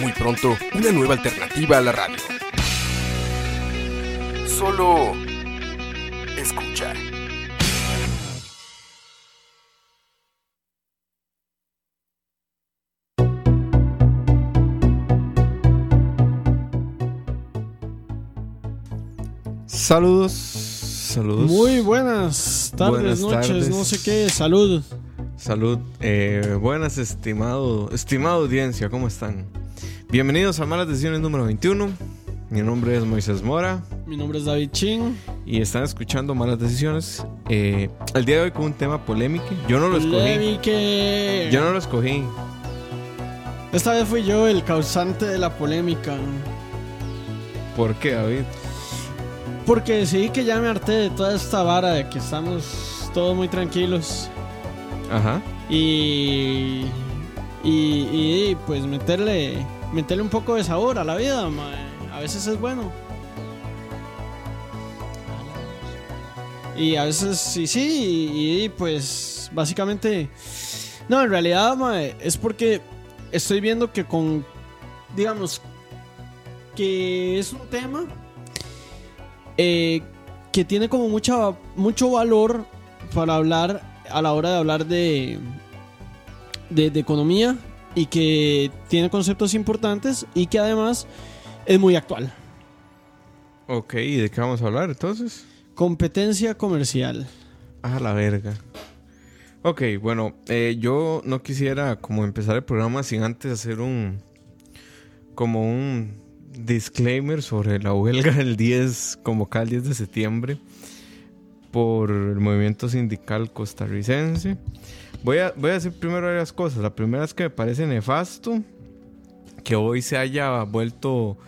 Muy pronto, una nueva alternativa a la radio. Solo escucha. Saludos, saludos. Muy buenas tardes, Buenas noches, tardes. no sé qué. Salud. Salud. Eh, buenas, estimado, estimada audiencia, ¿cómo están? Bienvenidos a Malas Decisiones número 21. Mi nombre es Moisés Mora Mi nombre es David Chin. y están escuchando Malas Decisiones. Eh, el día de hoy con un tema polémico. Yo no lo escogí. Polémique. Yo no lo escogí. Esta vez fui yo el causante de la polémica. ¿Por qué, David? Porque decidí que ya me harté de toda esta vara de que estamos todos muy tranquilos. Ajá. Y. Y, y, pues meterle. Meterle un poco de sabor a la vida, mae. A veces es bueno. Y a veces sí, sí, y, pues básicamente... No, en realidad, es porque estoy viendo que con, digamos, que es un tema eh, que tiene como mucha, mucho valor para hablar a la hora de hablar de, de economía y que tiene conceptos importantes y que además es muy actual. Ok, ¿y de qué vamos a hablar entonces? Competencia comercial. A la verga. Ok, bueno, eh, yo no quisiera como empezar el programa sin antes hacer un como un disclaimer sobre la huelga del 10, convocada el 10 de septiembre por el movimiento sindical costarricense. Voy a, voy a decir primero varias cosas. La primera es que me parece nefasto que hoy se haya vuelto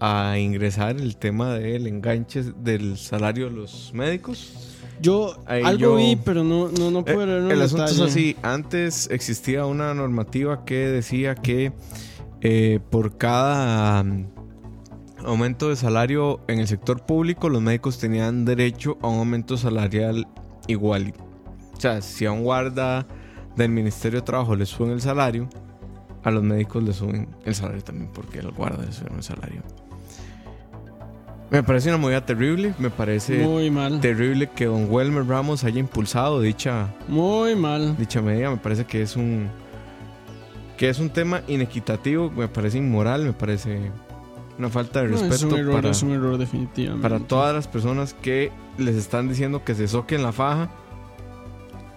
a ingresar el tema del enganche del salario de los médicos. Yo Ahí algo yo- vi, pero no, no, no Eh, puedo leer el asunto es así. Antes existía una normativa que decía que eh, por cada mm, aumento de salario en el sector público, los médicos tenían derecho a un aumento salarial igual. O sea, si a un guarda del Ministerio de Trabajo le suben el salario, a los médicos le suben el salario también porque al guarda le suben el salario. Me parece una movida terrible, me parece Muy mal. terrible que don Welmer Ramos haya impulsado dicha, Muy mal. dicha medida. Me parece que es un que es un tema inequitativo, me parece inmoral, me parece una falta de No, respeto es un error, para, es un error definitivamente. para todas las personas que les están diciendo que se soquen la faja,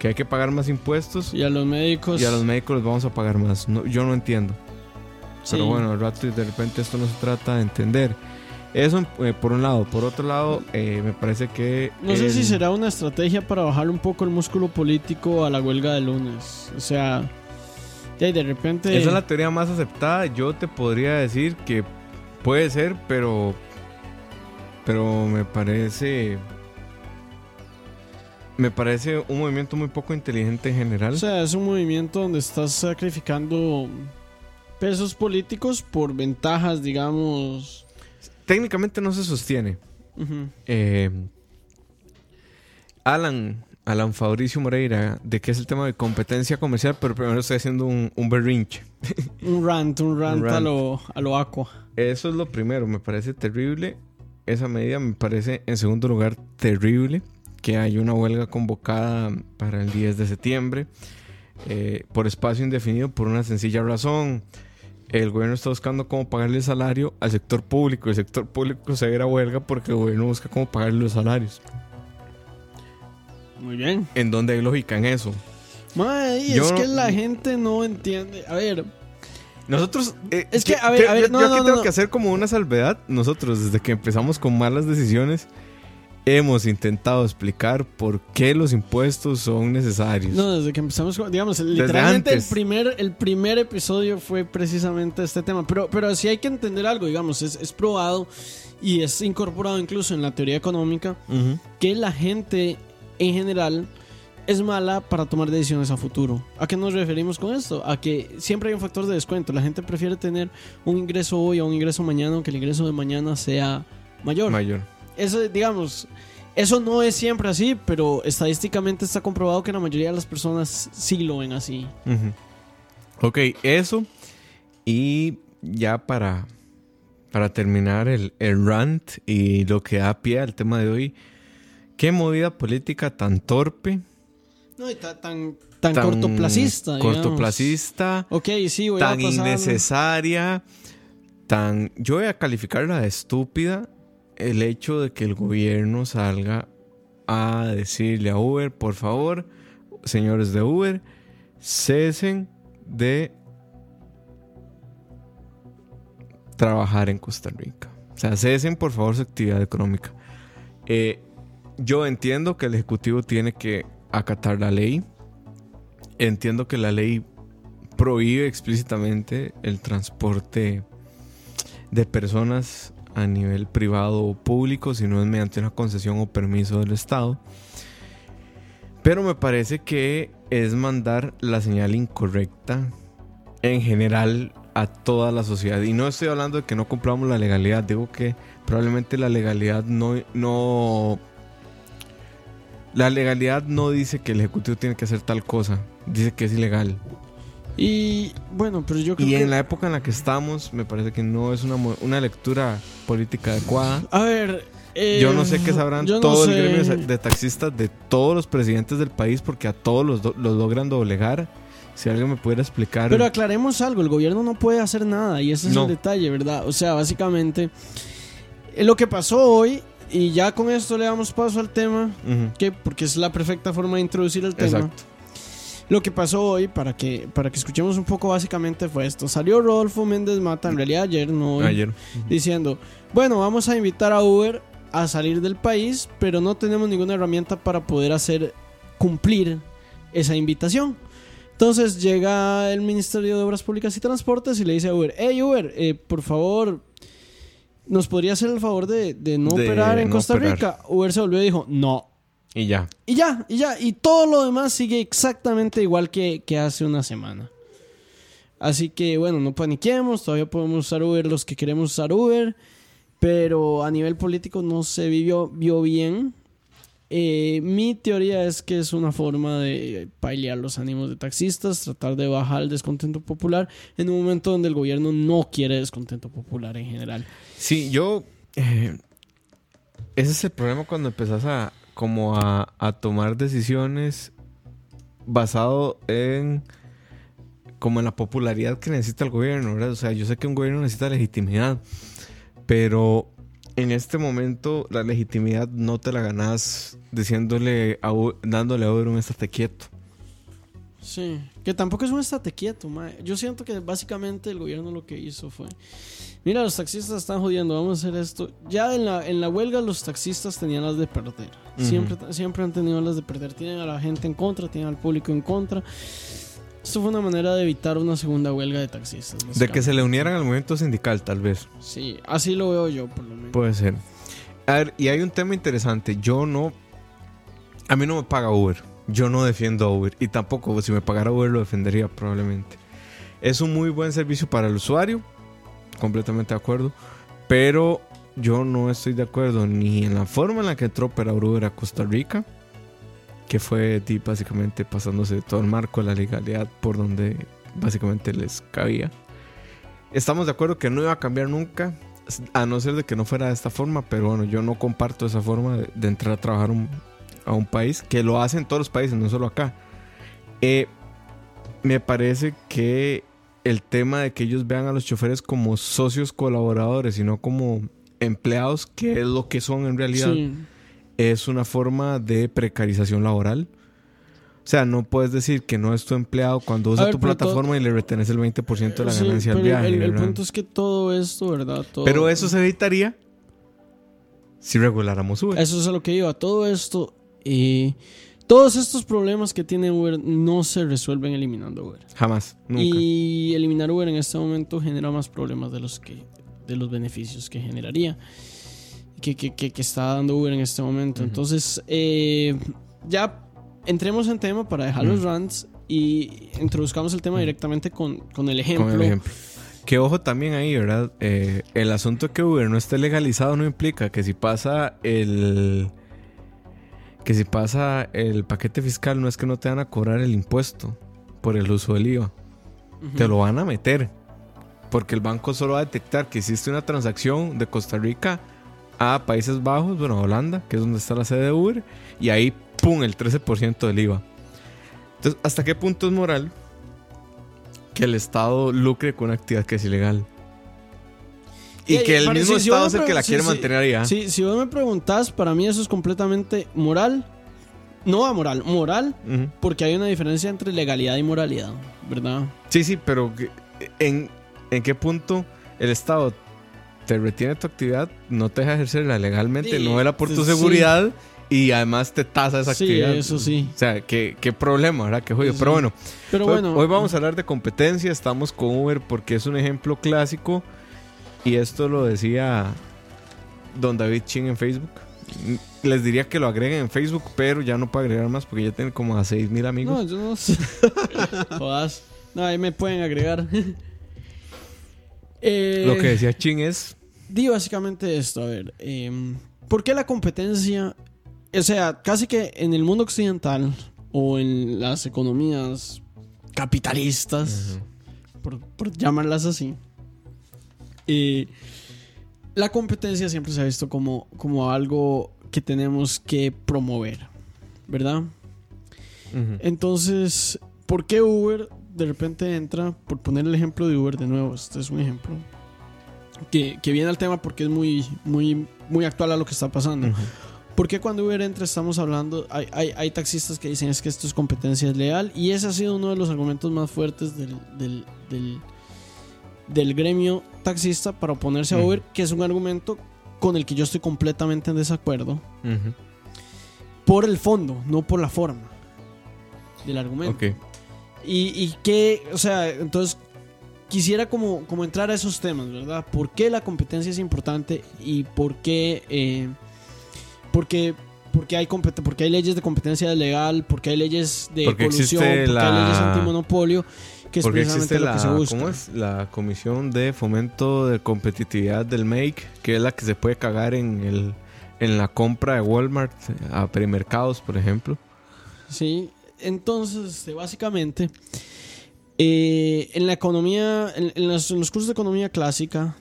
que hay que pagar más impuestos Y a los médicos. y a los médicos les vamos a pagar más. No, yo no entiendo. Pero bueno, al rato de repente esto no se trata de entender. Eso eh, por un lado. Por otro lado, eh, me parece que... No sé si será una estrategia para bajar un poco el músculo político a la huelga de lunes. O sea, de, de repente. Esa es la teoría más aceptada. Yo te podría decir que puede ser, pero. Pero me parece. Me parece un movimiento muy poco inteligente en general. O sea, es un movimiento donde estás sacrificando pesos políticos por ventajas, digamos. Técnicamente no se sostiene. Eh, Alan, Alan Fabricio Moreira, de qué es el tema de competencia comercial, pero primero estoy haciendo un, un berrinche. Un rant, un rant, Un A, rant. lo, a lo aqua. Eso es lo primero, me parece terrible. Esa medida me parece, en segundo lugar, terrible que hay una huelga convocada para el 10 de septiembre eh, por espacio indefinido por una sencilla razón. El gobierno está buscando cómo pagarle el salario al sector público. El sector público se a huelga porque el gobierno busca cómo pagarle los salarios. Muy bien. ¿En dónde hay lógica en eso? Yo es no- que la gente no entiende. A ver, Nosotros. eh, Es que, a ver, a ver, yo- no, yo aquí no, tengo no. que hacer como una salvedad. Nosotros, desde que empezamos con malas decisiones, hemos intentado explicar por qué los impuestos son necesarios. No, desde que empezamos, digamos, literalmente el primer, el primer episodio fue precisamente este tema. Pero, pero sí hay que entender algo, digamos, es, es probado y es incorporado incluso en la teoría económica que la gente en general es mala para tomar decisiones a futuro. ¿A qué nos referimos con esto? A que siempre hay un factor de descuento. La gente prefiere tener un ingreso hoy o un ingreso mañana, aunque el ingreso de mañana sea mayor. Mayor. Eso, digamos, eso no es siempre así, pero estadísticamente está comprobado que la mayoría de las personas sí lo ven así. Ujú. Ok, eso. Y ya para, para terminar el, el rant y lo que da pie al tema de hoy. ¿Qué movida política tan torpe? No, y ta- tan, tan, cortoplacista. digamos. Cortoplacista. Ok, sí, voy tan a innecesaria, tan... Yo voy a calificarla de estúpida el hecho de que el gobierno salga a decirle a Uber, por favor, señores de Uber, cesen de trabajar en Costa Rica. O sea, cesen por favor su actividad económica. Eh, yo entiendo que el Ejecutivo tiene que acatar la ley. Entiendo que la ley prohíbe explícitamente el transporte de personas a nivel privado o público si no es mediante una concesión o permiso del Estado. Pero me parece que es mandar la señal incorrecta en general a toda la sociedad. Y no estoy hablando de que no cumplamos la legalidad, digo que probablemente la legalidad no, no la legalidad no dice que el ejecutivo tiene que hacer tal cosa, dice que es ilegal. Y bueno, pero yo creo Y que. en la época en la que estamos, me parece que no es una, una lectura política adecuada. A ver. eh, Yo no sé qué sabrán no todo el sé. gremio de- taxistas de todos los presidentes del país porque a todos los, do- los logran doblegar. Si alguien me pudiera explicar. Pero aclaremos algo, el gobierno no puede hacer nada y ese es No. el detalle, ¿verdad? O sea, básicamente eh, lo que pasó hoy y ya con esto le damos paso al tema, que porque es la perfecta forma de introducir el tema. Exacto. Lo que pasó hoy, para que, para que escuchemos un poco básicamente fue esto. Salió Rodolfo Méndez Mata, en realidad ayer, no hoy, Ayer. diciendo, bueno, vamos a invitar a Uber a salir del país, pero no tenemos ninguna herramienta para poder hacer cumplir esa invitación. Entonces llega el Ministerio de Obras Públicas y Transportes y le dice a Uber, hey Uber, eh, por favor, ¿nos podría hacer el favor de, de no De operar en no Costa operar. Rica? Uber se volvió y dijo, no. Y ya. Y ya, y ya, y todo lo demás sigue exactamente igual que, que hace una semana. Así que bueno, no paniquemos, todavía podemos usar Uber los que queremos usar Uber, pero a nivel político no se vivió, vio bien. Eh, mi teoría es que es una forma de pailear los ánimos de taxistas, tratar de bajar el descontento popular en un momento donde el gobierno no quiere descontento popular en general. Sí, yo. eh, ese es el problema cuando empezás a. como a, a tomar decisiones basado en. como en la popularidad que necesita el gobierno, ¿verdad? O sea, yo sé que un gobierno necesita legitimidad, pero en este momento la legitimidad no te la ganas diciéndole a, dándole a un estate quieto. Sí, que tampoco es un estate quieto, mae. Yo siento que básicamente el gobierno lo que hizo fue, mira, los taxistas están jodiendo, vamos a hacer esto. Ya en la, en la huelga los taxistas tenían las de perder. Siempre, siempre han tenido las de perder. Tienen a la gente en contra, tienen al público en contra. Esto fue una manera de evitar una segunda huelga de taxistas. De que se le unieran al movimiento sindical, tal vez. Sí, así lo veo yo, por lo menos. Puede ser. A ver, y hay un tema interesante. Yo no. A mí no me paga Uber. Yo no defiendo a Uber. Y tampoco, si me pagara Uber, lo defendería probablemente. Es un muy buen servicio para el usuario. Completamente de acuerdo. Pero yo no estoy de acuerdo ni en la forma en la que entró para Uber a Costa Rica. Que fue básicamente pasándose todo el marco de la legalidad por donde básicamente les cabía. Estamos de acuerdo que no iba a cambiar nunca. A no ser de que no fuera de esta forma, pero bueno, yo no comparto esa forma de, entrar a trabajar a un país, que lo hacen todos los países, no solo acá. Eh, me parece que el tema de que ellos vean a los choferes como socios colaboradores y no como empleados, que es lo que son en realidad, Sí. es una forma de precarización laboral. O sea, no puedes decir que no es tu empleado cuando usa ver, tu plataforma y le retenes el 20% de la Sí, ganancia pero viaje. el, punto es que todo esto, ¿verdad? Todo- Pero eso se evitaría si reguláramos Uber. Eso es a lo que iba. Todo esto, eh, todos estos problemas que tiene Uber no se resuelven eliminando Uber. Jamás, nunca. Y eliminar Uber en este momento genera más problemas de los que de los beneficios que generaría. Que, que, que, que está dando Uber en este momento. Entonces, eh, ya entremos en tema para dejar los rants y introduzcamos el tema directamente con, con el ejemplo. Con el ejemplo. Que ojo también ahí, ¿verdad? Eh, el asunto que Uber no esté legalizado no implica que si pasa el. Que si pasa el paquete fiscal, no es que no te van a cobrar el impuesto por el uso del IVA. Te lo van a meter. Porque el banco solo va a detectar que hiciste una transacción de Costa Rica a Países Bajos, bueno, Holanda, que es donde está la sede de Uber, y ahí, ¡pum!, el 13% del IVA. Entonces, ¿hasta qué punto es moral que el Estado lucre con una actividad que es ilegal? Y que el mismo si- Estado es el que la quiere mantener allá. Si, si vos me preguntás, para mí eso es completamente moral. No amoral, moral, Ujú. porque hay una diferencia entre legalidad y moralidad, ¿verdad? Sí, sí, pero ¿en, ¿en qué punto el Estado te retiene tu actividad, no te deja ejercerla legalmente, Sí, no vela por tu sí. seguridad y además te tasa esa Sí, actividad? eso sí. O sea, qué, qué problema, ¿verdad? Qué jodido. Pero bueno, Pero hoy, bueno, hoy vamos a hablar de competencia. Estamos con Uber porque es un ejemplo clásico y esto lo decía don David Chin en Facebook. Les diría que lo agreguen en Facebook, pero ya no puedo agregar más porque ya tiene como a 6 mil amigos. No, yo no sé. Jodas. No, ahí me pueden agregar. Eh, Lo que decía Chin es... Di básicamente esto, a ver. em, ¿Por qué la competencia? O sea, casi que en el mundo occidental o en las economías capitalistas, por, por llamarlas así, eh, la competencia siempre se ha visto como, como algo que tenemos que promover, ¿verdad? Ujú. Entonces, ¿por qué Uber de repente entra? Por poner el ejemplo de Uber de nuevo, este es un ejemplo que, que viene al tema porque es muy, muy, muy actual a lo que está pasando. Ujú. ¿Por qué cuando Uber entra estamos hablando, hay, hay, hay taxistas que dicen es que esto es competencia leal y ese ha sido uno de los argumentos más fuertes del, del, del, del gremio taxista para oponerse a. Uber, que es un argumento con el que yo estoy completamente en desacuerdo por el fondo, no por la forma del argumento. Y, y que, o sea, entonces quisiera como, como entrar a esos temas, ¿verdad? ¿Por qué la competencia es importante y por qué, eh, por qué, por qué hay, compet- por qué hay leyes de competencia legal, por qué hay leyes de Porque colusión, existe por qué hay leyes antimonopolio, que es Porque existe la, que se busca. ¿cómo es? la Comisión de Fomento de Competitividad del MAKE, que es la que se puede cagar en, el, en la compra de Walmart a premercados, por ejemplo. Sí, entonces, este, básicamente, eh, en la economía, en, en los, en los cursos de economía clásica,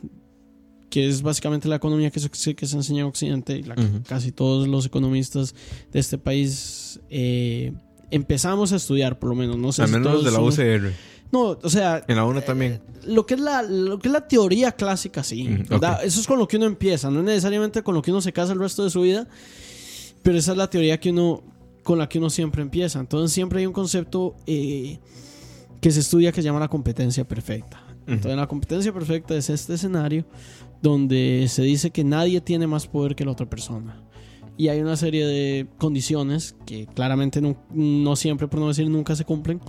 que es básicamente la economía que se, que se enseña en Occidente y la que Ujú. casi todos los economistas de este país eh, empezamos a estudiar, por lo menos. No sé Al si menos los todos de la son- UCR. No, o sea, En la UNA también. lo que es la, lo que es la teoría clásica, sí. Ok. Eso es con lo que uno empieza, no es necesariamente con lo que uno se casa el resto de su vida, pero esa es la teoría que uno, con la que uno siempre empieza. Entonces siempre hay un concepto eh, que se estudia que se llama la competencia perfecta. Entonces la competencia perfecta es este escenario donde se dice que nadie tiene más poder que la otra persona. Y hay una serie de condiciones que claramente no, no siempre, por no decir nunca, se cumplen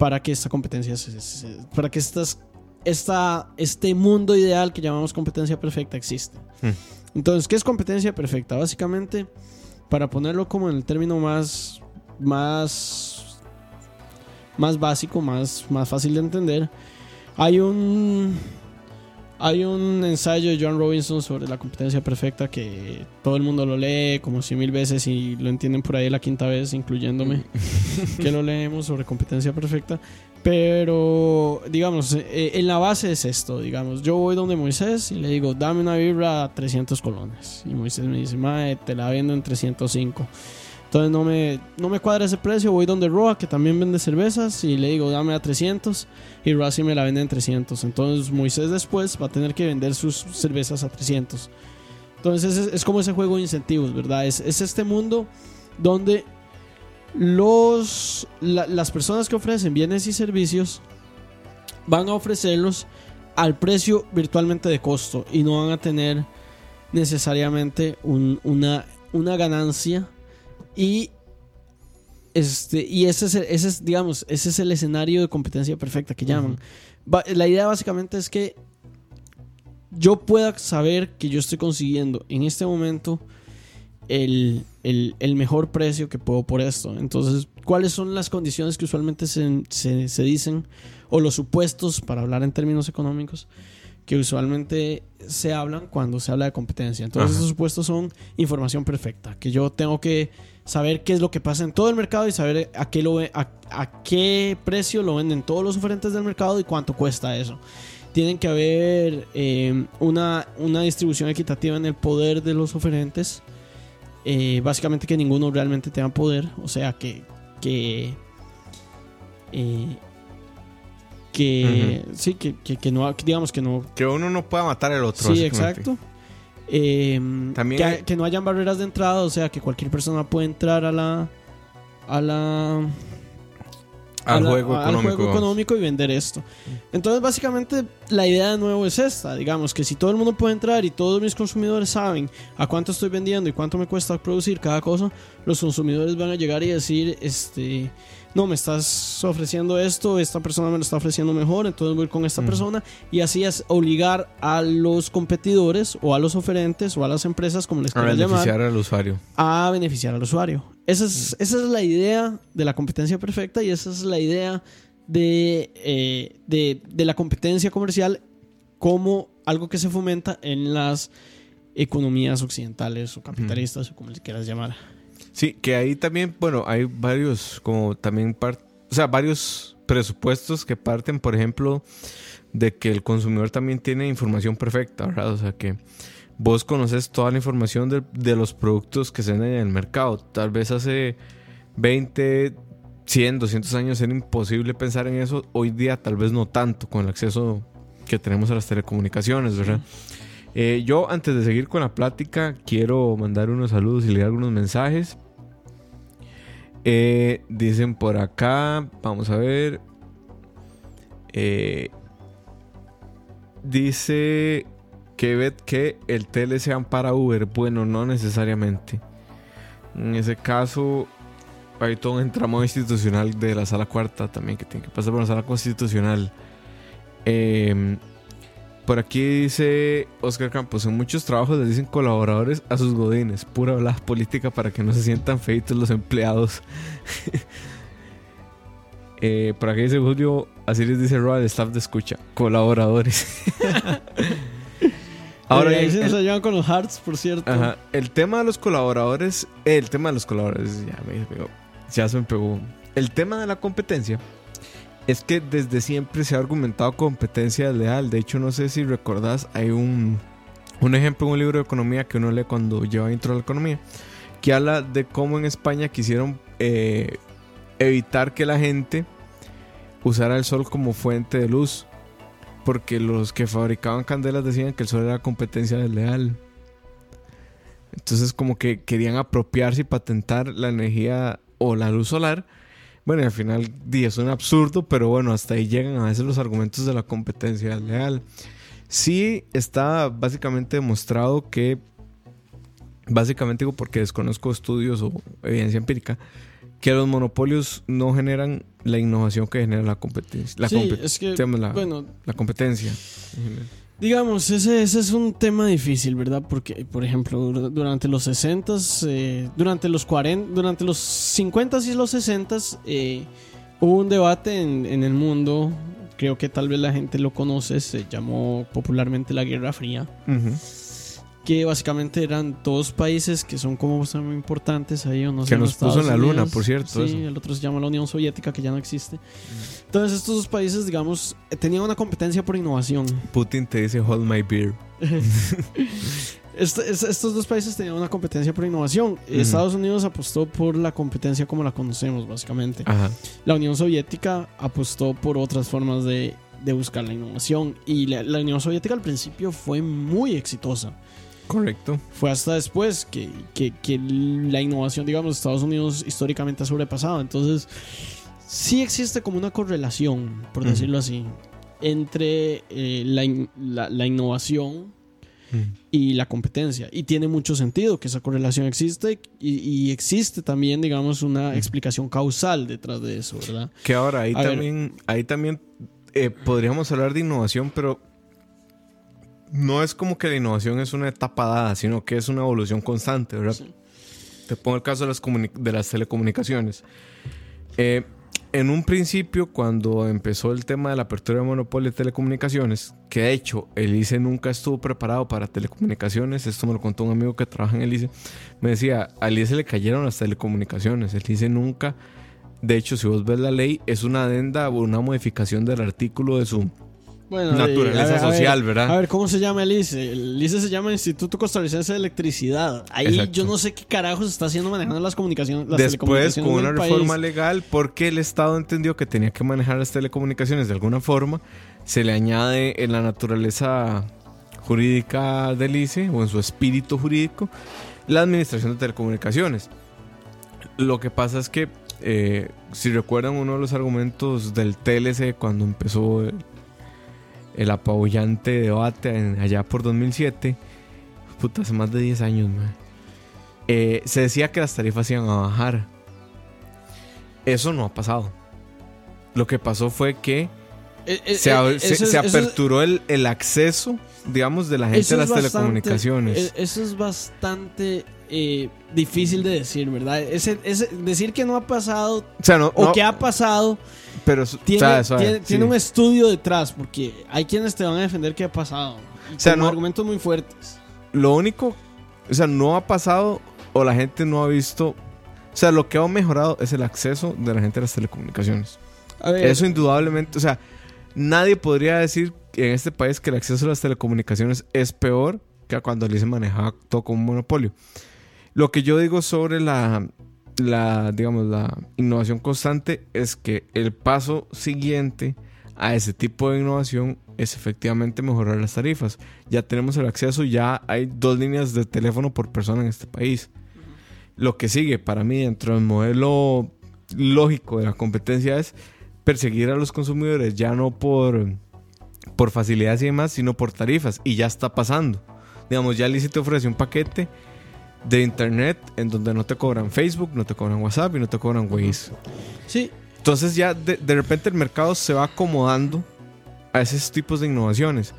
para que esta competencia se- se- para que estas esta, este mundo ideal que llamamos competencia perfecta existe. Hmm. Entonces, ¿qué es competencia perfecta? Básicamente, para ponerlo como en el término más más más básico, más, más fácil de entender, hay un hay un ensayo de John Robinson sobre la competencia perfecta que todo el mundo lo lee como cien mil veces y lo entienden por ahí la quinta vez, incluyéndome, que lo leemos sobre competencia perfecta. Pero, digamos, eh, en la base es esto, digamos, yo voy donde Moisés y le digo, dame una vibra a 300 colones. Y Moisés me dice, mae, te la vendo en 305. Entonces no me, no me cuadra ese precio, voy donde Roa, que también vende cervezas, y le digo, dame a 300, y Roa sí me la vende en 300. Entonces Moisés después va a tener que vender sus cervezas a 300. Entonces es, como ese juego de incentivos, ¿verdad? Es, es este mundo donde los, la- las personas que ofrecen bienes y servicios van a ofrecerlos al precio virtualmente de costo y no van a tener necesariamente un- una, una ganancia y este y ese es, el- ese es digamos ese es el escenario de competencia perfecta que llaman la idea básicamente es que yo pueda saber que yo estoy consiguiendo en este momento el, el- el mejor precio que puedo por esto. Entonces, ¿cuáles son las condiciones que usualmente se, se- se dicen o los supuestos, para hablar en términos económicos, que usualmente se hablan cuando se habla de competencia? Entonces, esos supuestos son información perfecta, que yo tengo que saber qué es lo que pasa en todo el mercado y saber a qué, lo, a, a qué precio lo venden todos los oferentes del mercado y cuánto cuesta eso. Tienen que haber eh, una, una distribución equitativa en el poder de los oferentes. Eh, básicamente que ninguno realmente tenga poder. O sea que. que eh, que sí, que, que, que no, digamos que no, Que uno no pueda matar al otro. Sí, exacto. Eh, También que, hay- que no hayan barreras de entrada, o sea, que cualquier persona puede entrar a la a la a Al la- juego al económico. juego económico y vender esto. Entonces, básicamente, la idea de nuevo es esta, digamos, que si todo el mundo puede entrar y todos mis consumidores saben a cuánto estoy vendiendo y cuánto me cuesta producir cada cosa, los consumidores van a llegar y decir, este, no, me estás ofreciendo esto, esta persona me lo está ofreciendo mejor, entonces voy con esta persona y así es obligar a los competidores o a los oferentes o a las empresas, como les A quieras llamar, beneficiar al usuario. a beneficiar al usuario. Esa es, esa es la idea de la competencia perfecta y esa es la idea de, eh, de, de la competencia comercial como algo que se fomenta en las economías occidentales o capitalistas o como les quieras llamar. Sí, que ahí también, bueno, hay varios, como también, par- o sea, varios presupuestos que parten, por ejemplo, de que el consumidor también tiene información perfecta, ¿verdad? O sea, que vos conoces toda la información de, de los productos que se venden en el mercado. Tal vez hace 20, 100, 200 años era imposible pensar en eso. Hoy día tal vez no tanto con el acceso que tenemos a las telecomunicaciones, ¿verdad? Eh, yo, antes de seguir con la plática, quiero mandar unos saludos y leer algunos mensajes. Eh, dicen por acá, vamos a ver. Eh, dice que ve que el tele se ampara Uber. Bueno, no necesariamente. En ese caso, hay todo un entramado institucional de la sala cuarta también que tiene que pasar por la sala constitucional. Eh, por aquí dice Oscar Campos, en muchos trabajos les dicen colaboradores a sus godines, pura hablada política para que no se sientan feitos los empleados. Eh, por aquí dice Julio, así les dice Roa, el staff de escucha, colaboradores. Ahora, Eh, ahí se nos con los hearts, por cierto. Ajá. El tema de los colaboradores. El tema de los colaboradores. Ya me pegó. Ya se me pegó. El tema de la competencia. Es que desde siempre se ha argumentado competencia leal. De hecho, no sé si recordás, hay un, un ejemplo en un libro de economía que uno lee cuando lleva intro a la economía. Que habla de cómo en España quisieron eh, evitar que la gente usara el sol como fuente de luz. Porque los que fabricaban candelas decían que el sol era competencia desleal. Entonces como que querían apropiarse y patentar la energía o la luz solar. Bueno, y al final di, es un absurdo, pero bueno, hasta ahí llegan a veces los argumentos de la competencia desleal. Sí está básicamente demostrado que, básicamente digo porque desconozco estudios o evidencia empírica, que los monopolios no generan la innovación que genera la competencia. La, sí, es que, la- bueno, la competencia. Digamos, ese, ese es un tema difícil, ¿verdad? Porque, por ejemplo, dur- durante los 60, durante los 40, durante los 50 y los 60 eh, hubo un debate en, en el mundo, creo que tal vez la gente lo conoce, se llamó popularmente la Guerra Fría. Que básicamente eran dos países que son como muy importantes ahí. Uno se Que nos puso en la luna, Unidos, por cierto, Sí, eso. el otro se llama la Unión Soviética, que ya no existe. Entonces estos dos países, digamos, eh, tenían una competencia por innovación. Putin te dice hold my beer. Este- es- estos dos países tenían una competencia por innovación. Estados Unidos apostó por la competencia como la conocemos, básicamente. Ajá. La Unión Soviética apostó por otras formas de, de buscar la innovación. Y la, la Unión Soviética al principio fue muy exitosa. Correcto. Fue hasta después que, que- que la innovación, digamos, de Estados Unidos históricamente ha sobrepasado. Entonces, sí existe como una correlación, por decirlo así, entre eh, la, in- la- la innovación y la competencia. Y tiene mucho sentido que esa correlación existe y, y existe también, digamos, una explicación causal detrás de eso, ¿verdad? Que ahora ahí A ver. también, ahí también eh, podríamos hablar de innovación, pero no es como que la innovación es una etapa dada, sino que es una evolución constante, ¿verdad? Sí. Te pongo el caso de las, de las telecomunicaciones. Eh, en un principio, cuando empezó el tema de la apertura de monopolio de telecomunicaciones, que de hecho el ICE nunca estuvo preparado para telecomunicaciones, esto me lo contó un amigo que trabaja en el ICE, me decía, al ICE le cayeron las telecomunicaciones, el ICE nunca, de hecho si vos ves la ley, es una adenda o una modificación del artículo de su Bueno, Naturaleza eh, a ver, social, ¿verdad? A ver, ¿cómo se llama el ICE? El ICE se llama Instituto Costarricense de Electricidad. Ahí Exacto. yo no sé qué carajos está haciendo manejando las comunicaciones. Las Después, con una país. reforma legal, porque el Estado entendió que tenía que manejar las telecomunicaciones de alguna forma, se le añade en la naturaleza jurídica del ICE o en su espíritu jurídico la administración de telecomunicaciones. Lo que pasa es que, eh, si recuerdan uno de los argumentos del TLC cuando empezó el, el apabullante debate en- allá por 2007, puta, hace más de 10 años, man, eh, se decía que las tarifas iban a bajar. Eso no ha pasado. Lo que pasó fue que Eh, eh, se, eh, eso se- es- aperturó el, el acceso, digamos, de la gente a las bastante- telecomunicaciones. eh, Eso es bastante eh, difícil de decir, ¿verdad? Ese, ese- decir que no ha pasado o no, no, que ha pasado pero tiene, suave, suave, tiene, sí. tiene un estudio detrás, porque hay quienes te van a defender que ha pasado. O sea, no- argumentos muy fuertes. Lo único, o sea, no ha pasado o la gente no ha visto. O sea, lo que ha mejorado es el acceso de la gente a las telecomunicaciones. A ver, Eso indudablemente, o sea, nadie podría decir en este país que el acceso a las telecomunicaciones es peor que cuando el ICE manejaba todo como un monopolio. Lo que yo digo sobre la, la, digamos, la innovación constante es que el paso siguiente a ese tipo de innovación es efectivamente mejorar las tarifas. Ya tenemos el acceso, ya hay dos líneas de teléfono por persona en este país. Lo que sigue para mí dentro del modelo lógico de la competencia es perseguir a los consumidores ya no por, por facilidades y demás, sino por tarifas. Y ya está pasando. Digamos, ya Lizzy te ofrece un paquete de internet en donde no te cobran Facebook, no te cobran WhatsApp y no te cobran Waze. sí, Entonces ya de, de repente el mercado se va acomodando a esos tipos de innovaciones.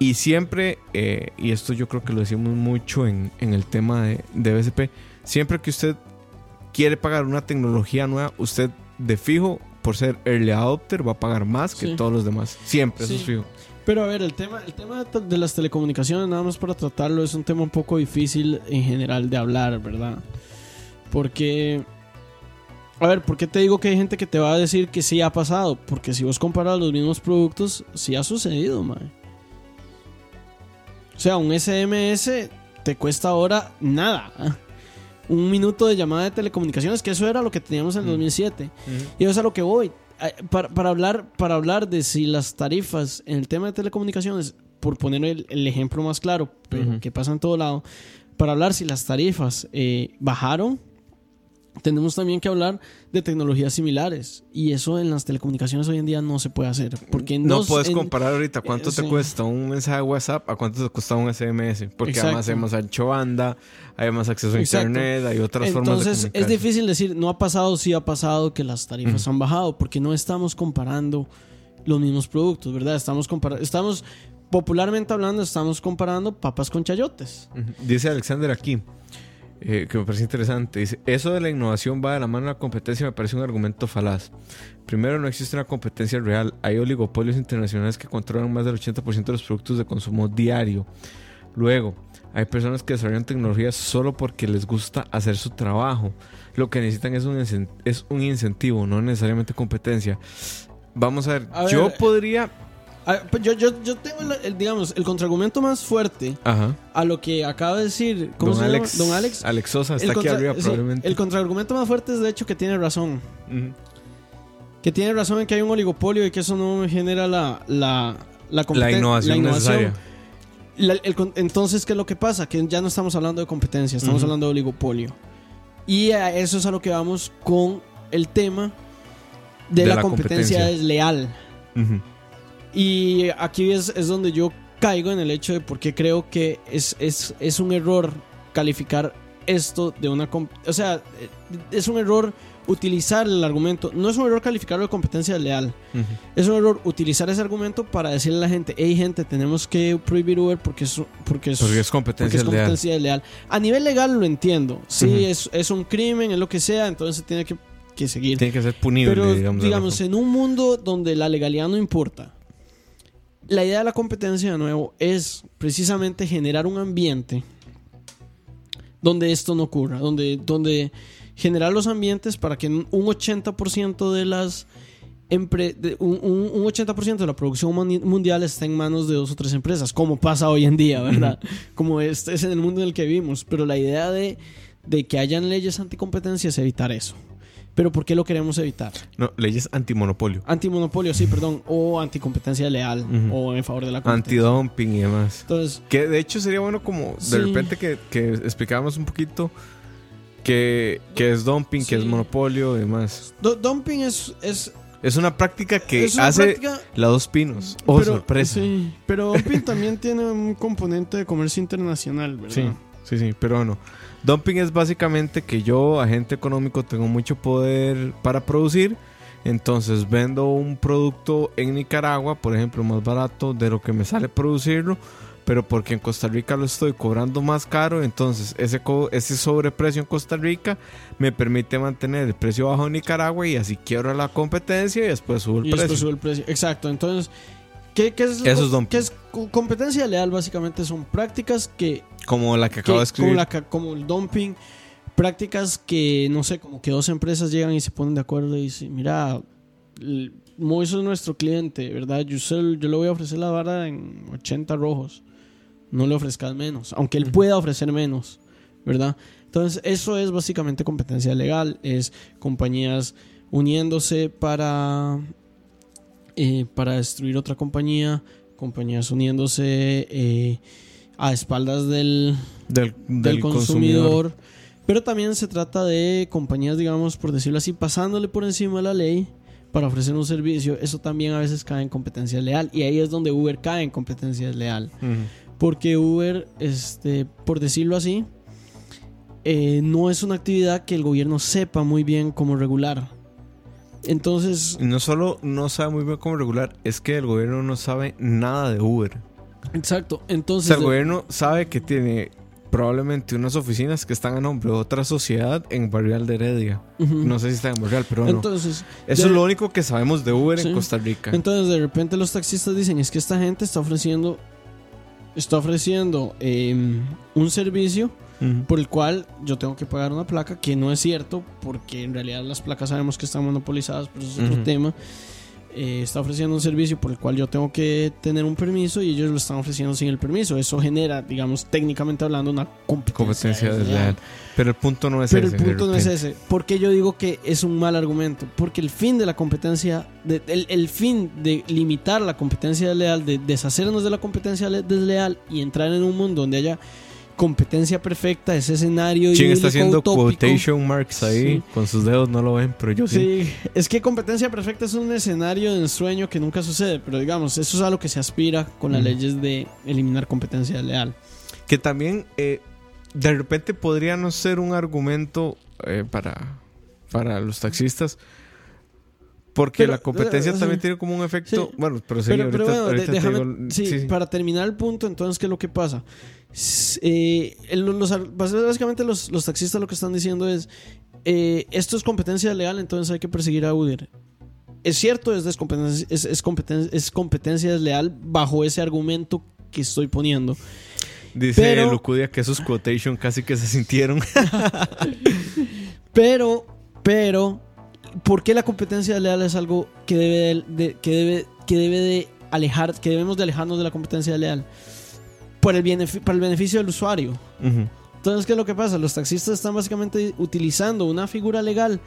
Y siempre, eh, y esto yo creo que lo decimos mucho en, en el tema de, de BSP, siempre que usted quiere pagar una tecnología nueva, usted de fijo, por ser early adopter, va a pagar más que Sí. todos los demás. Siempre, Sí. eso es fijo. Pero a ver, el tema, el tema de, las telecomunicaciones, nada más para tratarlo, es un tema un poco difícil en general de hablar, ¿verdad? Porque... A ver, ¿por qué te digo que hay gente que te va a decir que sí ha pasado? Porque si vos comparas los mismos productos, sí ha sucedido, mae. O sea, un SMS te cuesta ahora nada. Un minuto de llamada de telecomunicaciones, que eso era lo que teníamos en el Mm. 2007. Y eso es a lo que voy. Ay, Para, para hablar, para hablar de si las tarifas en el tema de telecomunicaciones, por poner el, el ejemplo más claro, pero que pasa en todo lado, para hablar si las tarifas eh, bajaron, tenemos también que hablar de tecnologías similares. Y eso en las telecomunicaciones hoy en día no se puede hacer. Porque No puedes en- comparar ahorita cuánto eh, te sí. cuesta un mensaje de WhatsApp a cuánto te cuesta un SMS. Porque Exacto. además hay más ancho banda, hay más acceso a Exacto. internet, hay otras formas de Entonces es difícil decir, no ha pasado, sí ha pasado que las tarifas han bajado, porque no estamos comparando los mismos productos, ¿verdad? Estamos comparando, estamos, popularmente hablando, estamos comparando papas con chayotes. Dice Alexander aquí, eh, que me parece interesante. Dice, eso de la innovación va de la mano de la competencia me parece un argumento falaz. Primero, no existe una competencia real. Hay oligopolios internacionales que controlan más del 80% de los productos de consumo diario. Luego, hay personas que desarrollan tecnologías solo porque les gusta hacer su trabajo. Lo que necesitan es un, es un incentivo, no necesariamente competencia. Vamos a ver, A yo ver, podría... Ah, pues Yo, yo, yo tengo, el, digamos, el contraargumento más fuerte Ajá. a lo que acaba de decir, ¿cómo Don se llama? Alex, Don Alex. Alex Sosa está El aquí arriba sí, probablemente. el contraargumento más fuerte es de hecho que tiene razón. Que tiene razón en que hay un oligopolio y que eso no genera la, la, la, La innovación, necesaria. La- el con- entonces, ¿qué es lo que pasa? Que ya no estamos hablando de competencia, estamos hablando de oligopolio. Y a eso es a lo que vamos con el tema de, De la, competencia, competencia. desleal. Ujú. Y aquí es, es donde yo caigo en el hecho de por qué creo que es, es, es un error calificar esto de una... O sea, eh, es un error utilizar el argumento. No es un error calificarlo de competencia leal. Es un error utilizar ese argumento para decirle a la gente, hey gente, tenemos que prohibir Uber porque es, porque es, Porque es porque competencia es leal. competencia leal. A nivel legal lo entiendo. Sí, es, es un crimen, es lo que sea, entonces tiene que, que seguir. Tiene que ser punible, Pero digamos. digamos, en un mundo donde la legalidad no importa, la idea de la competencia, de nuevo, es precisamente generar un ambiente donde esto no ocurra, donde, donde generar los ambientes para que un 80% de las empre- de- un, un- un 80% de la producción mundial esté en manos de dos o tres empresas, como pasa hoy en día, ¿verdad? Como este es en el mundo en el que vivimos. Pero la idea de, de que hayan leyes anticompetencia es evitar eso. Pero ¿por qué lo queremos evitar? No, leyes antimonopolio. Antimonopolio, sí, perdón. O anticompetencia leal. O en favor de la competencia. Antidumping y demás. Entonces, Que de hecho sería bueno como de Sí. repente que, que explicáramos un poquito que, que es dumping, que Sí. es monopolio y demás. du- dumping es... es Es una práctica que una hace práctica- la dos pinos. Oh, pero- sorpresa. Sí, pero dumping también tiene un componente de comercio internacional, ¿verdad? Sí, sí, sí, pero bueno. Dumping es básicamente que yo, agente económico, tengo mucho poder para producir. Entonces vendo un producto en Nicaragua, por ejemplo, más barato de lo que me sale producirlo. Pero porque en Costa Rica lo estoy cobrando más caro, entonces ese, ese sobreprecio en Costa Rica me permite mantener el precio bajo en Nicaragua y así quiebro la competencia y después subo el Y precio. después sube el precio. Exacto. Entonces, ¿qué, qué es, Eso es dumping. qué es co- competencia leal? Básicamente son prácticas que Como la que acabo que- de escribir. Como, la ca- como el dumping, prácticas que, no sé, como que dos empresas llegan y se ponen de acuerdo y dicen, mira, Moiso es nuestro cliente, ¿verdad? Yo, yo le voy a ofrecer la vara en 80 rojos. No le ofrezcas menos, aunque él pueda ofrecer menos, ¿verdad? Entonces, eso es básicamente competencia legal, es compañías uniéndose para, eh, para destruir otra compañía, compañías uniéndose eh, a espaldas del, del, del del consumidor. Pero también se trata de compañías, digamos, por decirlo así, pasándole por encima de la ley para ofrecer un servicio. Eso también a veces cae en competencia leal. Y ahí es donde Uber cae en competencia leal. Porque Uber, este, por decirlo así, eh, no es una actividad que el gobierno sepa muy bien cómo regular. Entonces, no solo no sabe muy bien cómo regular, es que el gobierno no sabe nada de Uber. exacto. O Entonces, sea, el gobierno sabe que tiene probablemente unas oficinas que están a nombre de otra sociedad en Barrial de Heredia. No sé si está en Barrial, pero no. entonces, Eso de- es lo único que sabemos de Uber Sí. en Costa Rica. Entonces de repente los taxistas dicen es que esta gente está ofreciendo está ofreciendo eh, un servicio por el cual yo tengo que pagar una placa que no es cierto porque en realidad las placas sabemos que están monopolizadas pero eso es otro tema Eh, está ofreciendo un servicio por el cual yo tengo que tener un permiso y ellos lo están ofreciendo sin el permiso eso genera digamos técnicamente hablando una competencia, Competencia desleal. Pero el punto no es Pero ese. el de punto no es ese. ¿Por qué yo digo que es un mal argumento? Porque el fin de la competencia, de- el, el fin de limitar la competencia desleal, de deshacernos de la competencia le- desleal y entrar en un mundo donde haya competencia perfecta, ese escenario Chin está haciendo utópico. quotation marks ahí Sí. con sus dedos, no lo ven, pero yo sí. Sí, es que competencia perfecta es un escenario de ensueño que nunca sucede, pero digamos, eso es a lo que se aspira con las leyes de eliminar competencia desleal. Que también eh, de repente podría no ser un argumento eh, para, para los taxistas. Porque Pero, la competencia eh, también tiene como un efecto. Sí. Bueno, pero sí, pero, ahorita, pero bueno, ahorita déjame, digo- sí. para terminar el punto, entonces, ¿qué es lo que pasa? Eh, los, básicamente los, los taxistas lo que están diciendo es, eh, esto es competencia legal, entonces hay que perseguir a Uber. Es cierto, es, descompetencia, es, es, competen- es competencia desleal bajo ese argumento que estoy poniendo. Dice pero- Lucudia que esos quotation casi que se sintieron. Pero, pero, ¿por qué la competencia leal es algo que debe de, de- que debe, que debe de alejar, que debemos de alejarnos de la competencia leal? Por el para el beneficio del usuario. Entonces, ¿qué es lo que pasa? Los taxistas están básicamente utilizando una figura legal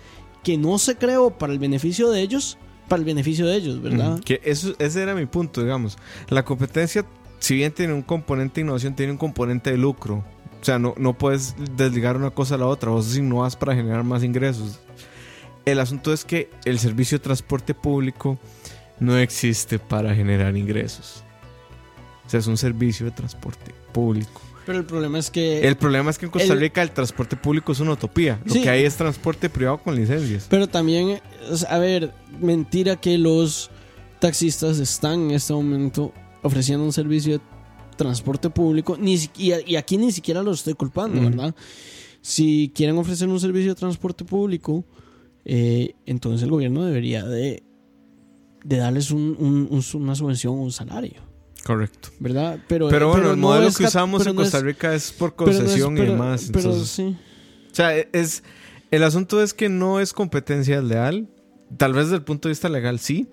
que no se creó para el beneficio de ellos, para el beneficio de ellos, ¿verdad? Que eso, ese era mi punto, digamos. La competencia, si bien tiene un componente de innovación, tiene un componente de lucro. O sea, no, no puedes desligar una cosa a la otra. Vos innovas para generar más ingresos. El asunto es que el servicio de transporte público no existe para generar ingresos. O sea, es un servicio de transporte público. Pero el problema es que. El problema es que en Costa Rica el transporte público es una utopía. Lo Sí. que hay es transporte privado con licencias. Pero también, a ver, mentira que los taxistas están en este momento ofreciendo un servicio de transporte público. Ni, y, y aquí ni siquiera los estoy culpando. ¿verdad? Si quieren ofrecer un servicio de transporte público, eh, entonces el gobierno debería de, de darles un- un- un- una subvención o un salario, Correcto. ¿verdad? Pero, Pero bueno, el no modelo es que usamos en Costa Rica es por pero no es- concesión y pero- demás. Pero entonces- sí. O sea, es. El asunto es que no es competencia leal. Tal vez desde el punto de vista legal sí.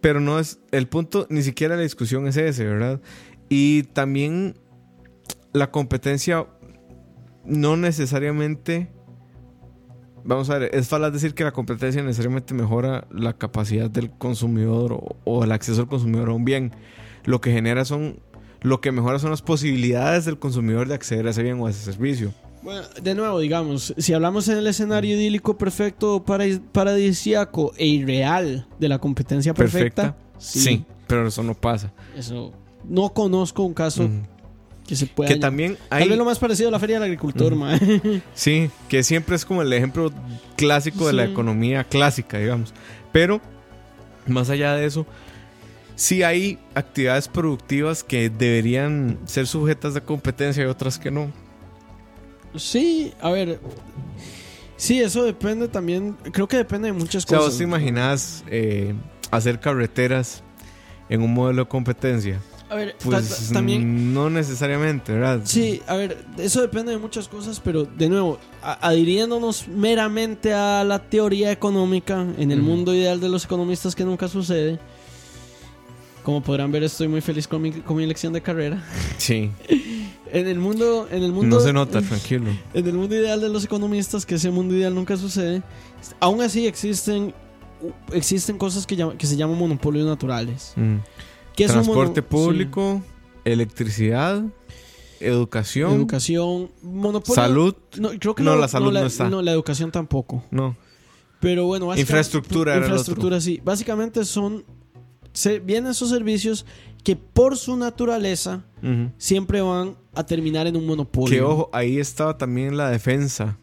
Pero no es. El punto, ni siquiera la discusión es ese, ¿verdad? Y también la competencia no necesariamente. Vamos a ver, es falaz decir que la competencia necesariamente mejora la capacidad del consumidor o, o el acceso al consumidor a un bien. Lo que genera son. Lo que mejora son las posibilidades del consumidor de acceder a ese bien o a ese servicio. Bueno, de nuevo, digamos, si hablamos en el escenario idílico perfecto, para, paradisíaco e irreal de la competencia perfecta, Sí. pero eso no pasa. Eso. No conozco un caso que se pueda. Que también Tal hay. vez lo más parecido a la Feria del Agricultor, Ujú. mae. Sí, que siempre es como el ejemplo clásico de la economía clásica, digamos. Pero, más allá de eso, sí hay actividades productivas que deberían ser sujetas de competencia y otras que no. Sí, a ver. Sí, eso depende también. Creo que depende de muchas O sea, cosas. vos te imaginas eh, hacer carreteras en un modelo de competencia. A ver, Pues ta- también. no necesariamente, ¿verdad? Sí, a ver, eso depende de muchas cosas, pero de nuevo, a- adhiriéndonos meramente a la teoría económica, en el mundo ideal de los economistas que nunca sucede. Como podrán ver, estoy muy feliz con mi, con mi elección de carrera. Sí. En el mundo, en el mundo, No se nota, tranquilo. en el mundo ideal de los economistas, que ese mundo ideal nunca sucede, aún así existen, existen cosas que, llama- que se llaman monopolios naturales. Mm. ¿Qué es un mono- Transporte sí. público, electricidad, educación, educación, monopolio. salud. No, creo que No, no, la salud la, no está. la educación tampoco. No. Pero bueno, Infraestructura Infraestructura, sí. Básicamente son. Se, vienen esos servicios que por su naturaleza siempre van a terminar en un monopolio. Que ojo, ahí estaba también la defensa.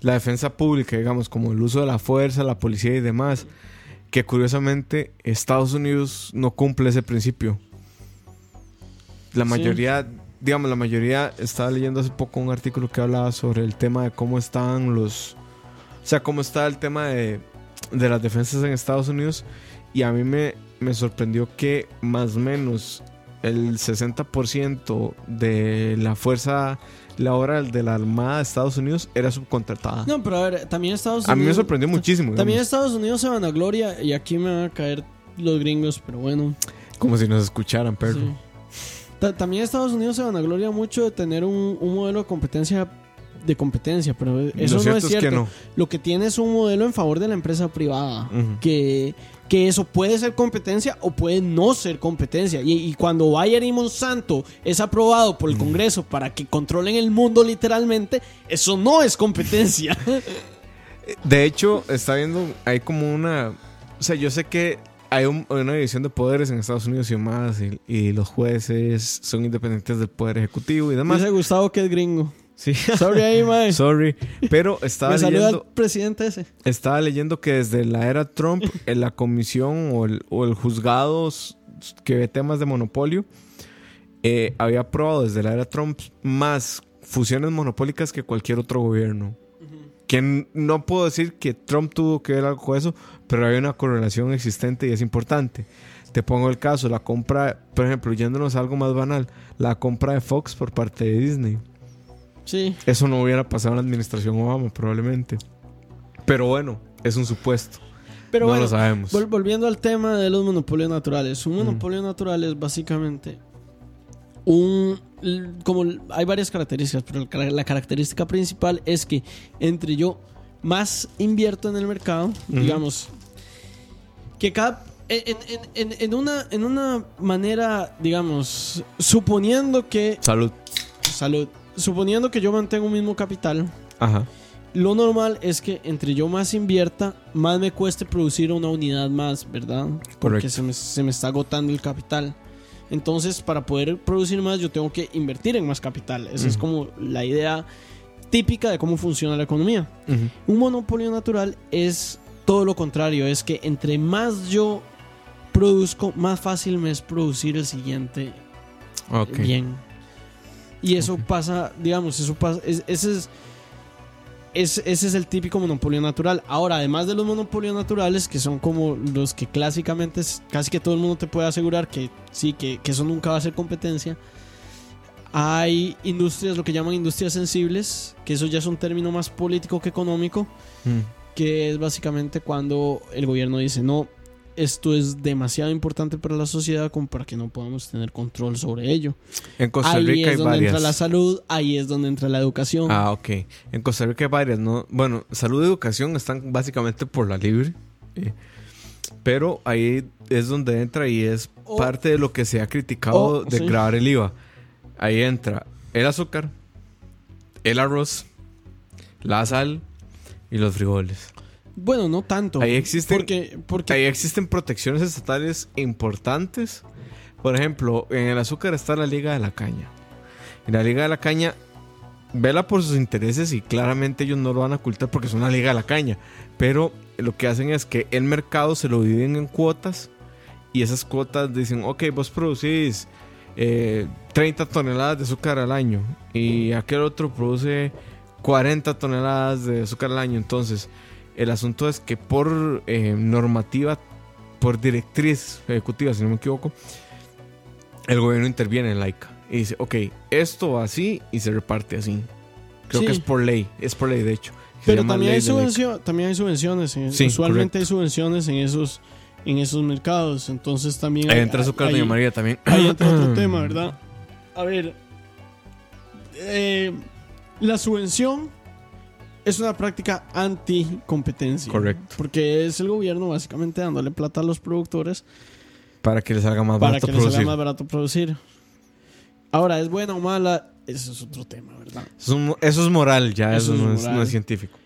La defensa pública, digamos, como el uso de la fuerza, la policía y demás. Que curiosamente Estados Unidos no cumple ese principio. La Sí. mayoría, digamos, la mayoría, estaba leyendo hace poco un artículo que hablaba sobre el tema de cómo están los... O sea, cómo está el tema de, de las defensas en Estados Unidos. Y a mí me, me sorprendió que más o menos el 60% de la fuerza laboral de la Armada de Estados Unidos era subcontratada. No, pero a ver, también Estados Unidos. a mí me sorprendió muchísimo. También digamos. Estados Unidos se van a gloria y aquí me van a caer los gringos, pero bueno. Como si nos escucharan, perro. sí. Ta- También Estados Unidos se van a gloria mucho de tener un, un modelo de competencia de competencia, pero eso no es cierto. que no. Lo que tiene es un modelo en favor de la empresa privada. Que, que eso puede ser competencia o puede no ser competencia. Y, y cuando Bayer y Monsanto es aprobado por el Congreso para que controlen el mundo literalmente, eso no es competencia. De hecho, está viendo, hay como una... O sea, yo sé que hay un- una división de poderes en Estados Unidos y demás, y, y los jueces son independientes del poder ejecutivo y demás. Dice Gustavo que es gringo. Sí. Sorry ahí, mae. Sorry. Pero estaba Me leyendo... al presidente ese. Estaba leyendo que desde la era Trump, en la comisión o el, o el juzgado que ve temas de monopolio eh, había aprobado desde la era Trump más fusiones monopólicas que cualquier otro gobierno. Que no puedo decir que Trump tuvo que ver algo con eso, pero hay una correlación existente y es importante. Te pongo el caso, la compra, por ejemplo, yéndonos a algo más banal, la compra de Fox por parte de Disney. Sí. Eso no hubiera pasado en la administración Obama, probablemente. Pero bueno, es un supuesto. Pero no bueno, lo sabemos. vol- volviendo al tema de los monopolios naturales. Un Mm. monopolio natural es básicamente un... Como hay varias características, pero la característica principal es que entre yo más invierto en el mercado, digamos, que cada... En, en- en- en una, en una manera, digamos, suponiendo que... Salud. Salud. Suponiendo que yo mantengo un mismo capital, Ajá. lo normal es que entre yo más invierta, más me cueste producir una unidad más, ¿verdad? Porque Correcto. se me, se me está agotando el capital. Entonces, para poder producir más, yo tengo que invertir en más capital. Esa es como la idea típica de cómo funciona la economía. Un monopolio natural es todo lo contrario, es que entre más yo produzco, más fácil me es producir el siguiente bien. Y eso pasa, digamos, eso pasa, es- ese es, es- ese es el típico monopolio natural. Ahora, además de los monopolios naturales, que son como los que clásicamente es- casi que todo el mundo te puede asegurar que sí, que, que eso nunca va a ser competencia. Hay industrias, lo que llaman industrias sensibles, que eso ya es un término más político que económico, Mm. que es básicamente cuando el gobierno dice, no, esto es demasiado importante para la sociedad como para que no podamos tener control sobre ello. En Costa ahí Rica es hay donde varias. entra la salud, ahí es donde entra la educación. Ah, ok. En Costa Rica hay varias, ¿no? Bueno, salud y educación están básicamente por la libre. eh, Pero ahí es donde entra y es parte de lo que se ha criticado de sí. grabar el IVA. Ahí entra el azúcar, el arroz, la sal y los frijoles. Bueno, no tanto. Ahí existen- Porque, porque Ahí existen protecciones estatales importantes. Por ejemplo, en el azúcar está la Liga de la Caña. Y la Liga de la Caña vela por sus intereses y claramente ellos no lo van a ocultar porque es una Liga de la Caña. Pero lo que hacen es que el mercado se lo dividen en cuotas y esas cuotas dicen, ok, vos producís eh, 30 toneladas de azúcar al año y aquel otro produce 40 toneladas de azúcar al año. Entonces, el asunto es que por eh, normativa, por directriz ejecutiva, si no me equivoco, el gobierno interviene en la ICA y dice, ok, esto va así y se reparte así. Creo Sí. que es por ley, es por ley de hecho. Pero también hay, subvencio- también hay subvenciones. en- Sí, usualmente correcto. hay subvenciones en esos, en esos mercados. Entonces también Ahí hay- entra hay- de María también. Ahí entra otro tema, ¿verdad? A ver, eh, la subvención es una práctica anticompetencia. Correcto. Porque es el gobierno básicamente dándole plata a los productores Para que les salga más para barato que les salga producir. más barato producir. Ahora, ¿es buena o mala? Eso es otro tema, ¿verdad? Eso es, mo- eso es moral, ya Eso eso, es no, es, moral. no es científico.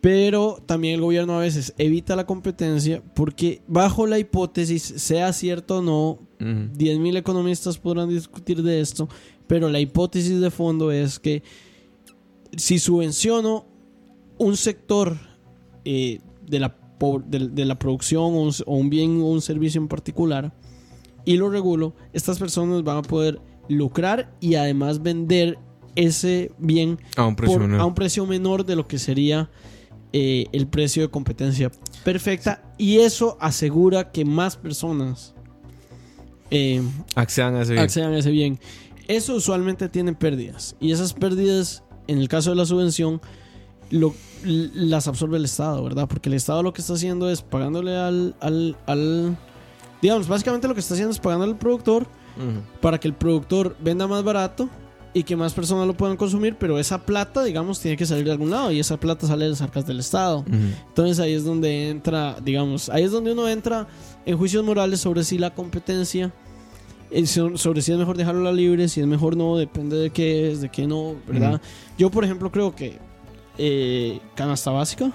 Pero también el gobierno a veces evita la competencia porque bajo la hipótesis, sea cierto o no, Ujú. 10.000 economistas podrán discutir de esto, pero la hipótesis de fondo es que si subvenciono un sector eh, de, la, de, de la producción o un, o un bien o un servicio en particular y lo regulo, estas personas van a poder lucrar y además vender ese bien A un precio por- menor. a un precio menor de lo que sería eh, el precio de competencia perfecta y eso asegura que más personas eh, Accedan a ese bien. accedan a ese bien. Eso usualmente tiene pérdidas y esas pérdidas, en el caso de la subvención, lo- las absorbe el Estado, ¿verdad? Porque el Estado lo que está haciendo es pagándole al, al, al- digamos, básicamente lo que está haciendo es pagándole al productor para que el productor venda más barato y que más personas lo puedan consumir, pero esa plata, digamos, tiene que salir de algún lado y esa plata sale de las arcas del Estado. Entonces ahí es donde entra, digamos, ahí es donde uno entra en juicios morales sobre si la competencia, eh, so- sobre si es mejor dejarla libre, si es mejor no, depende de qué es, de qué no, ¿verdad? Yo, por ejemplo, creo que eh, canasta básica,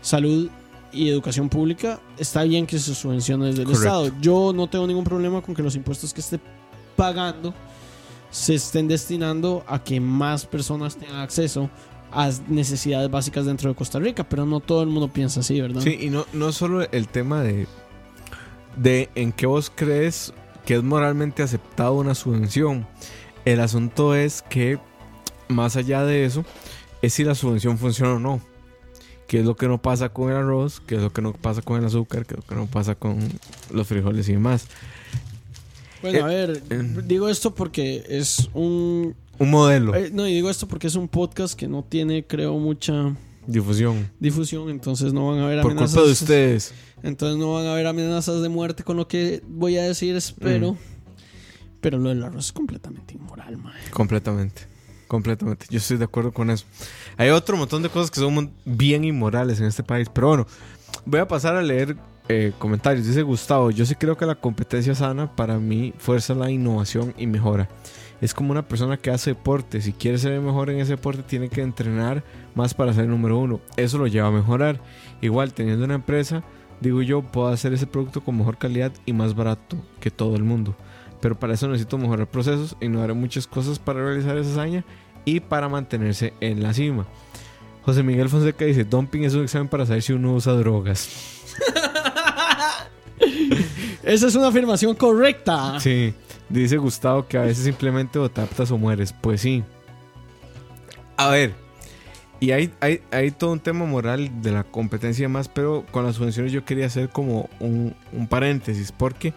salud y educación pública, está bien que se subvencione desde el. Estado. Yo no tengo ningún problema con que los impuestos que esté pagando se estén destinando a que más personas tengan acceso a necesidades básicas dentro de Costa Rica, pero no todo el mundo piensa así, ¿verdad? Sí, y no, no solo el tema de, de en qué vos crees que es moralmente aceptado una subvención. El asunto es que, más allá de eso, es si la subvención funciona o no. ¿Qué es lo que no pasa con el arroz? ¿Qué es lo que no pasa con el azúcar? ¿Qué es lo que no pasa con los frijoles y demás? Bueno, Eh, a ver, eh. digo esto porque es un... Un modelo, eh, no, y digo esto porque es un podcast que no tiene, creo, mucha difusión. difusión, entonces no van a haber Por amenazas. culpa de ustedes. Entonces no van a haber amenazas de muerte con lo que voy a decir, espero. Pero lo del arroz es completamente inmoral, mae. Completamente. Completamente. Yo estoy de acuerdo con eso. Hay otro montón de cosas que son bien inmorales en este país. Pero bueno, voy a pasar a leer eh, comentarios. Dice Gustavo, yo sí creo que la competencia sana para mí fuerza la innovación y mejora. Es como una persona que hace deporte. Si quiere ser mejor en ese deporte, tiene que entrenar más para ser el número uno. Eso lo lleva a mejorar. Igual, teniendo una empresa, digo yo, puedo hacer ese producto con mejor calidad y más barato que todo el mundo. Pero para eso necesito mejorar procesos, innovar muchas cosas para realizar esa hazaña y para mantenerse en la cima. José Miguel Fonseca dice, dumping es un examen para saber si uno usa drogas. Esa es una afirmación correcta. Sí, dice Gustavo que a veces simplemente o te adaptas o mueres. Pues sí. A ver, y hay, hay, hay todo un tema moral de la competencia y demás, pero con las subvenciones yo quería hacer como un, un paréntesis, porque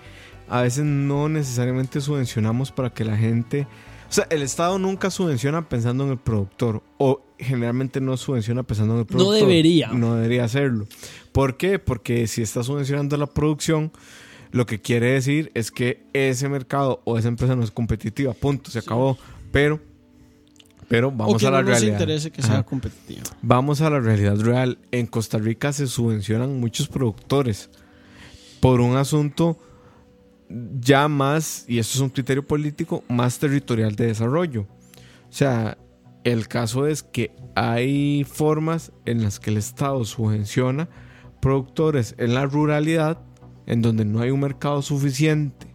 a veces no necesariamente subvencionamos para que la gente... O sea, el Estado nunca subvenciona pensando en el productor, o generalmente no subvenciona pensando en el productor. debería. No debería hacerlo. ¿Por qué? Porque si está subvencionando la producción, lo que quiere decir es que ese mercado o esa empresa no es competitiva. Punto, se acabó. Pero, pero o vamos que a la no nos realidad. interese que Ajá. sea competitiva. Vamos a la realidad real. En Costa Rica se subvencionan muchos productores por un asunto ya más, y esto es un criterio político, más territorial de desarrollo. O sea, el caso es que hay formas en las que el Estado subvenciona productores en la ruralidad, en donde no hay un mercado suficiente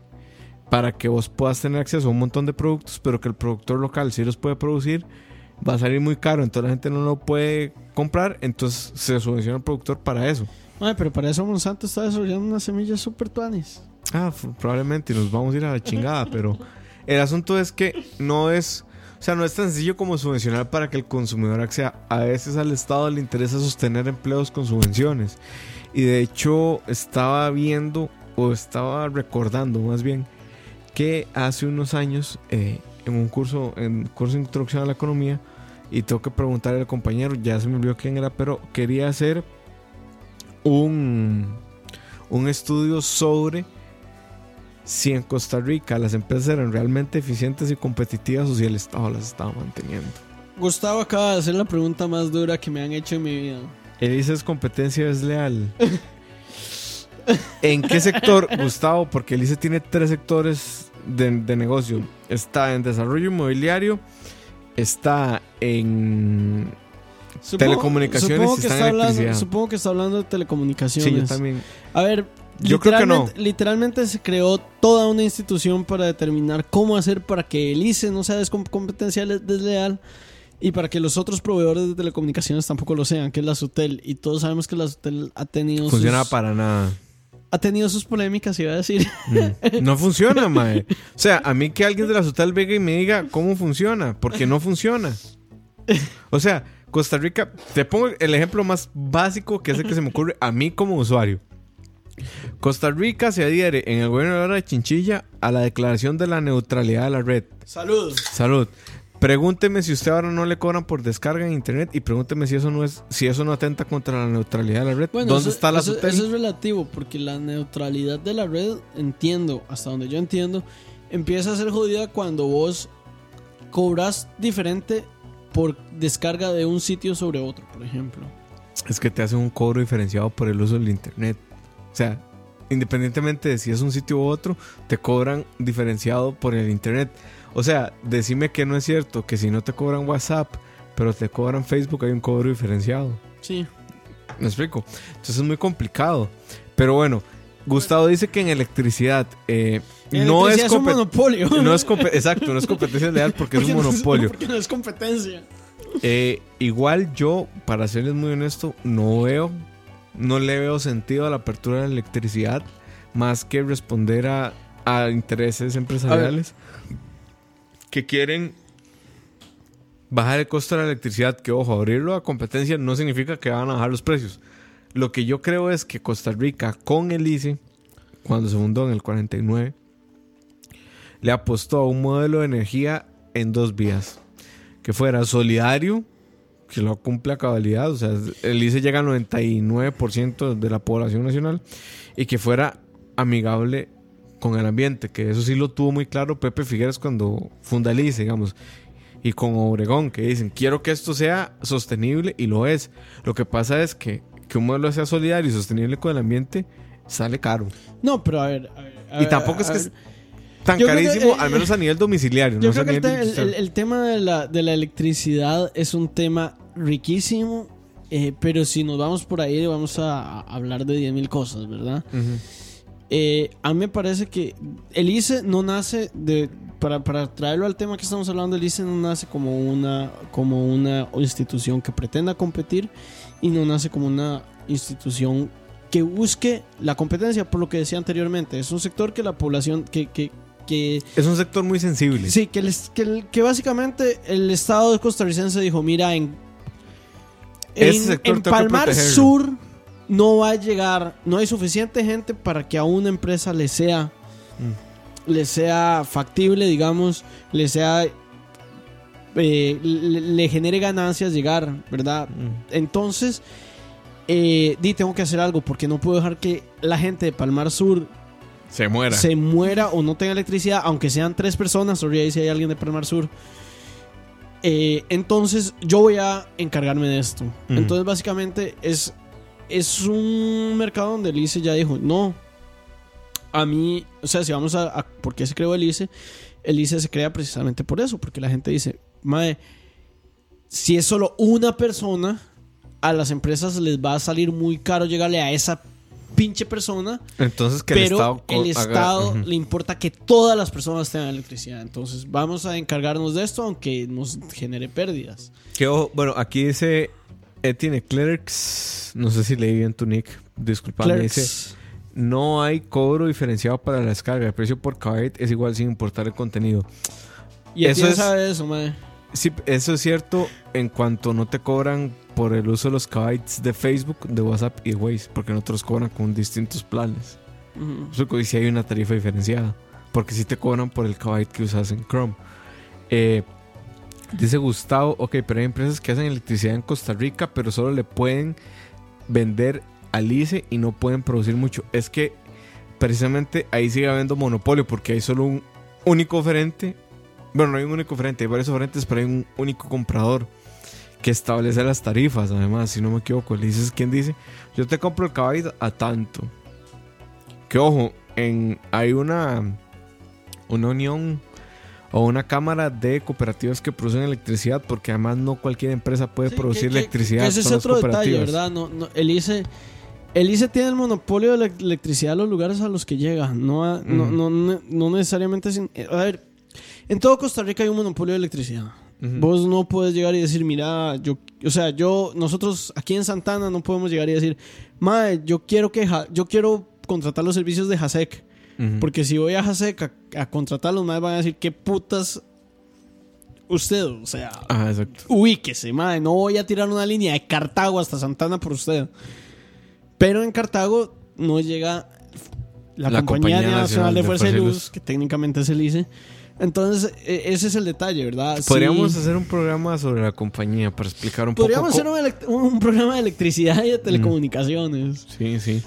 para que vos puedas tener acceso a un montón de productos, pero que el productor local sí los puede producir, va a salir muy caro, entonces la gente no lo puede comprar, entonces se subvenciona al productor para eso. Ay, pero para eso Monsanto está desarrollando unas semillas super tuanis. Ah, probablemente nos vamos a ir a la chingada, pero el asunto es que no es, o sea, no es tan sencillo como subvencionar para que el consumidor acceda. A veces al Estado le interesa sostener empleos con subvenciones. Y de hecho estaba viendo, o estaba recordando más bien, que hace unos años eh, en un curso, en curso de introducción a la economía, y tengo que preguntarle al compañero, ya se me olvidó quién era, pero quería hacer un, un estudio sobre si en Costa Rica las empresas eran realmente eficientes y competitivas o si el Estado las estaba manteniendo. Gustavo acaba de hacer la pregunta más dura que me han hecho en mi vida. Él dice es competencia desleal. ¿En qué sector, Gustavo? Porque el ICE tiene tres sectores de, de negocio. Está en desarrollo inmobiliario, está en... Telecomunicaciones supongo y que está en hablando, supongo que está hablando de telecomunicaciones. Sí, yo también. A ver, Yo creo que no. literalmente se creó toda una institución para determinar cómo hacer para que el ICE no sea competencia le- desleal y para que los otros proveedores de telecomunicaciones tampoco lo sean, que es la Sutel. Y todos sabemos que la Sutel ha tenido, Funciona sus, para nada. ha tenido sus polémicas, iba a decir. Mm. No funciona, mae. O sea, a mí que alguien de la Sutal venga y me diga cómo funciona, porque no funciona. O sea, Costa Rica, te pongo el ejemplo más básico que es el que se me ocurre a mí como usuario. Costa Rica se adhiere en el gobierno de la hora de Chinchilla a la declaración de la neutralidad de la red. Saludos. Salud. Pregúnteme si usted ahora no le cobran por descarga en internet y pregúnteme si eso no es, si eso no atenta contra la neutralidad de la red. Bueno, ¿Dónde eso, está la eso- eso es relativo, porque la neutralidad de la red, entiendo, hasta donde yo entiendo, empieza a ser jodida cuando vos cobras diferente por descarga de un sitio sobre otro, por ejemplo. Es que te hacen un cobro diferenciado por el uso del internet. O sea, independientemente de si es un sitio u otro, te cobran diferenciado por el internet. O sea, decime que no es cierto, que si no te cobran WhatsApp, pero te cobran Facebook, hay un cobro diferenciado. Sí. ¿Me explico? Entonces es muy complicado. Pero bueno, Gustavo dice que en electricidad eh, En no es, electricidad es un monopolio. no es compe- exacto, no es competencia leal porque es un Porque no monopolio. porque no es competencia. Eh, igual yo, para serles muy honesto, no veo, no le veo sentido a la apertura de la electricidad más que responder a, a intereses empresariales que quieren bajar el costo de la electricidad. Que ojo, abrirlo a competencia no significa que van a bajar los precios. Lo que yo creo es que Costa Rica con el ICE, cuando se fundó en el 49, le apostó a un modelo de energía en dos vías que fuera solidario, que lo cumple a cabalidad, o sea, el ICE llega al 99% de la población nacional, y que fuera amigable con el ambiente, que eso sí lo tuvo muy claro Pepe Figueres cuando funda el ICE, digamos, y con Obregón, que dicen, quiero que esto sea sostenible, y lo es. Lo que pasa es que que un modelo sea solidario y sostenible con el ambiente sale caro. No, pero a ver. a ver, a Y ver, tampoco es que tan Yo creo que, carísimo, eh, al menos a nivel domiciliario. Yo no es a creo que el, te- tema de la, de la electricidad es un tema riquísimo, eh, pero si nos vamos por ahí vamos a, a hablar de 10.000 cosas, ¿verdad? Eh, a mí me parece que el ICE no nace de. Para, para traerlo al tema que estamos hablando, el ICE no nace como una, como una institución que pretenda competir y no nace como una institución que busque la competencia, por lo que decía anteriormente. Es un sector que la población, que, que, que Es un sector muy sensible. Sí, que, les- que, que básicamente el Estado costarricense dijo, mira, en, en, Palmar protegerlo". Sur no va a llegar, no hay suficiente gente para que a una empresa le sea, Mm. le sea factible, digamos, le sea, eh, le, le genere ganancias llegar, ¿verdad? Mm. Entonces, eh, di, tengo que hacer algo porque no puedo dejar que la gente de Palmar Sur Se muera. se muera o no tenga electricidad, aunque sean tres personas, sorry ahí si hay alguien de Palmar Sur. Eh, entonces yo voy a encargarme de esto. Entonces básicamente es, es un mercado donde el ICE ya dijo, no, a mí, o sea, si vamos a, a ¿por qué se creó el ICE? El ICE se crea precisamente por eso, porque la gente dice, mae, si es solo una persona, a las empresas les va a salir muy caro llegarle a esa pinche persona Entonces que pero el Estado. el haga- Estado le importa que todas las personas tengan electricidad. Entonces vamos a encargarnos de esto aunque nos genere pérdidas. Que, ojo, bueno, aquí dice Etienne Clerks. No sé si leí bien tu nick. Disculpame. Dice. No hay cobro diferenciado para la descarga. El precio por kbyte es igual sin importar el contenido. Y Eso es- sabe eso, mae. Sí, eso es cierto en cuanto no te cobran por el uso de los kbytes de Facebook, de WhatsApp y de Waze, porque no te los cobran con distintos planes. Ujú. Eso y si hay una tarifa diferenciada, porque si te cobran por el kbyte que usas en Chrome. Eh, dice Gustavo, ok, pero hay empresas que hacen electricidad en Costa Rica, pero solo le pueden vender al ICE y no pueden producir mucho. Es que precisamente ahí sigue habiendo monopolio, porque hay solo un único oferente. Bueno, no hay un único oferente, hay varios oferentes, pero hay un único comprador que establece las tarifas. Además, si no me equivoco, el ICE es quien dice: Yo te compro el kbyte a tanto. Que ojo, en, hay una, una unión o una cámara de cooperativas que producen electricidad, porque además no cualquier empresa puede Sí, producir que- electricidad. que ese es otro detalle. ¿verdad? No, no, el ICE... El ICE tiene el monopolio de la electricidad a los lugares a los que llega. No, a- no, no, no, no necesariamente... sin- a ver, en todo Costa Rica hay un monopolio de electricidad. Vos no puedes llegar y decir, mira, yo, o sea, yo, nosotros aquí en Santana no podemos llegar y decir, mae, yo quiero que, Ja- yo quiero contratar los servicios de Hasek, porque si voy a Hasek a, a contratarlos, más van a decir, qué putas usted, o sea, Ah, exacto. ubíquese, mae, no voy a tirar una línea de Cartago hasta Santana por usted. Pero en Cartago no llega la, La Compañía, Compañía Nacional de Fuerza y Luz, Luz. que técnicamente es el ICE. Entonces, e- ese es el detalle, ¿verdad? Podríamos Sí. hacer un programa sobre la compañía para explicar un Podríamos poco. hacer un, programa de electricidad y de telecomunicaciones. Sí, sí.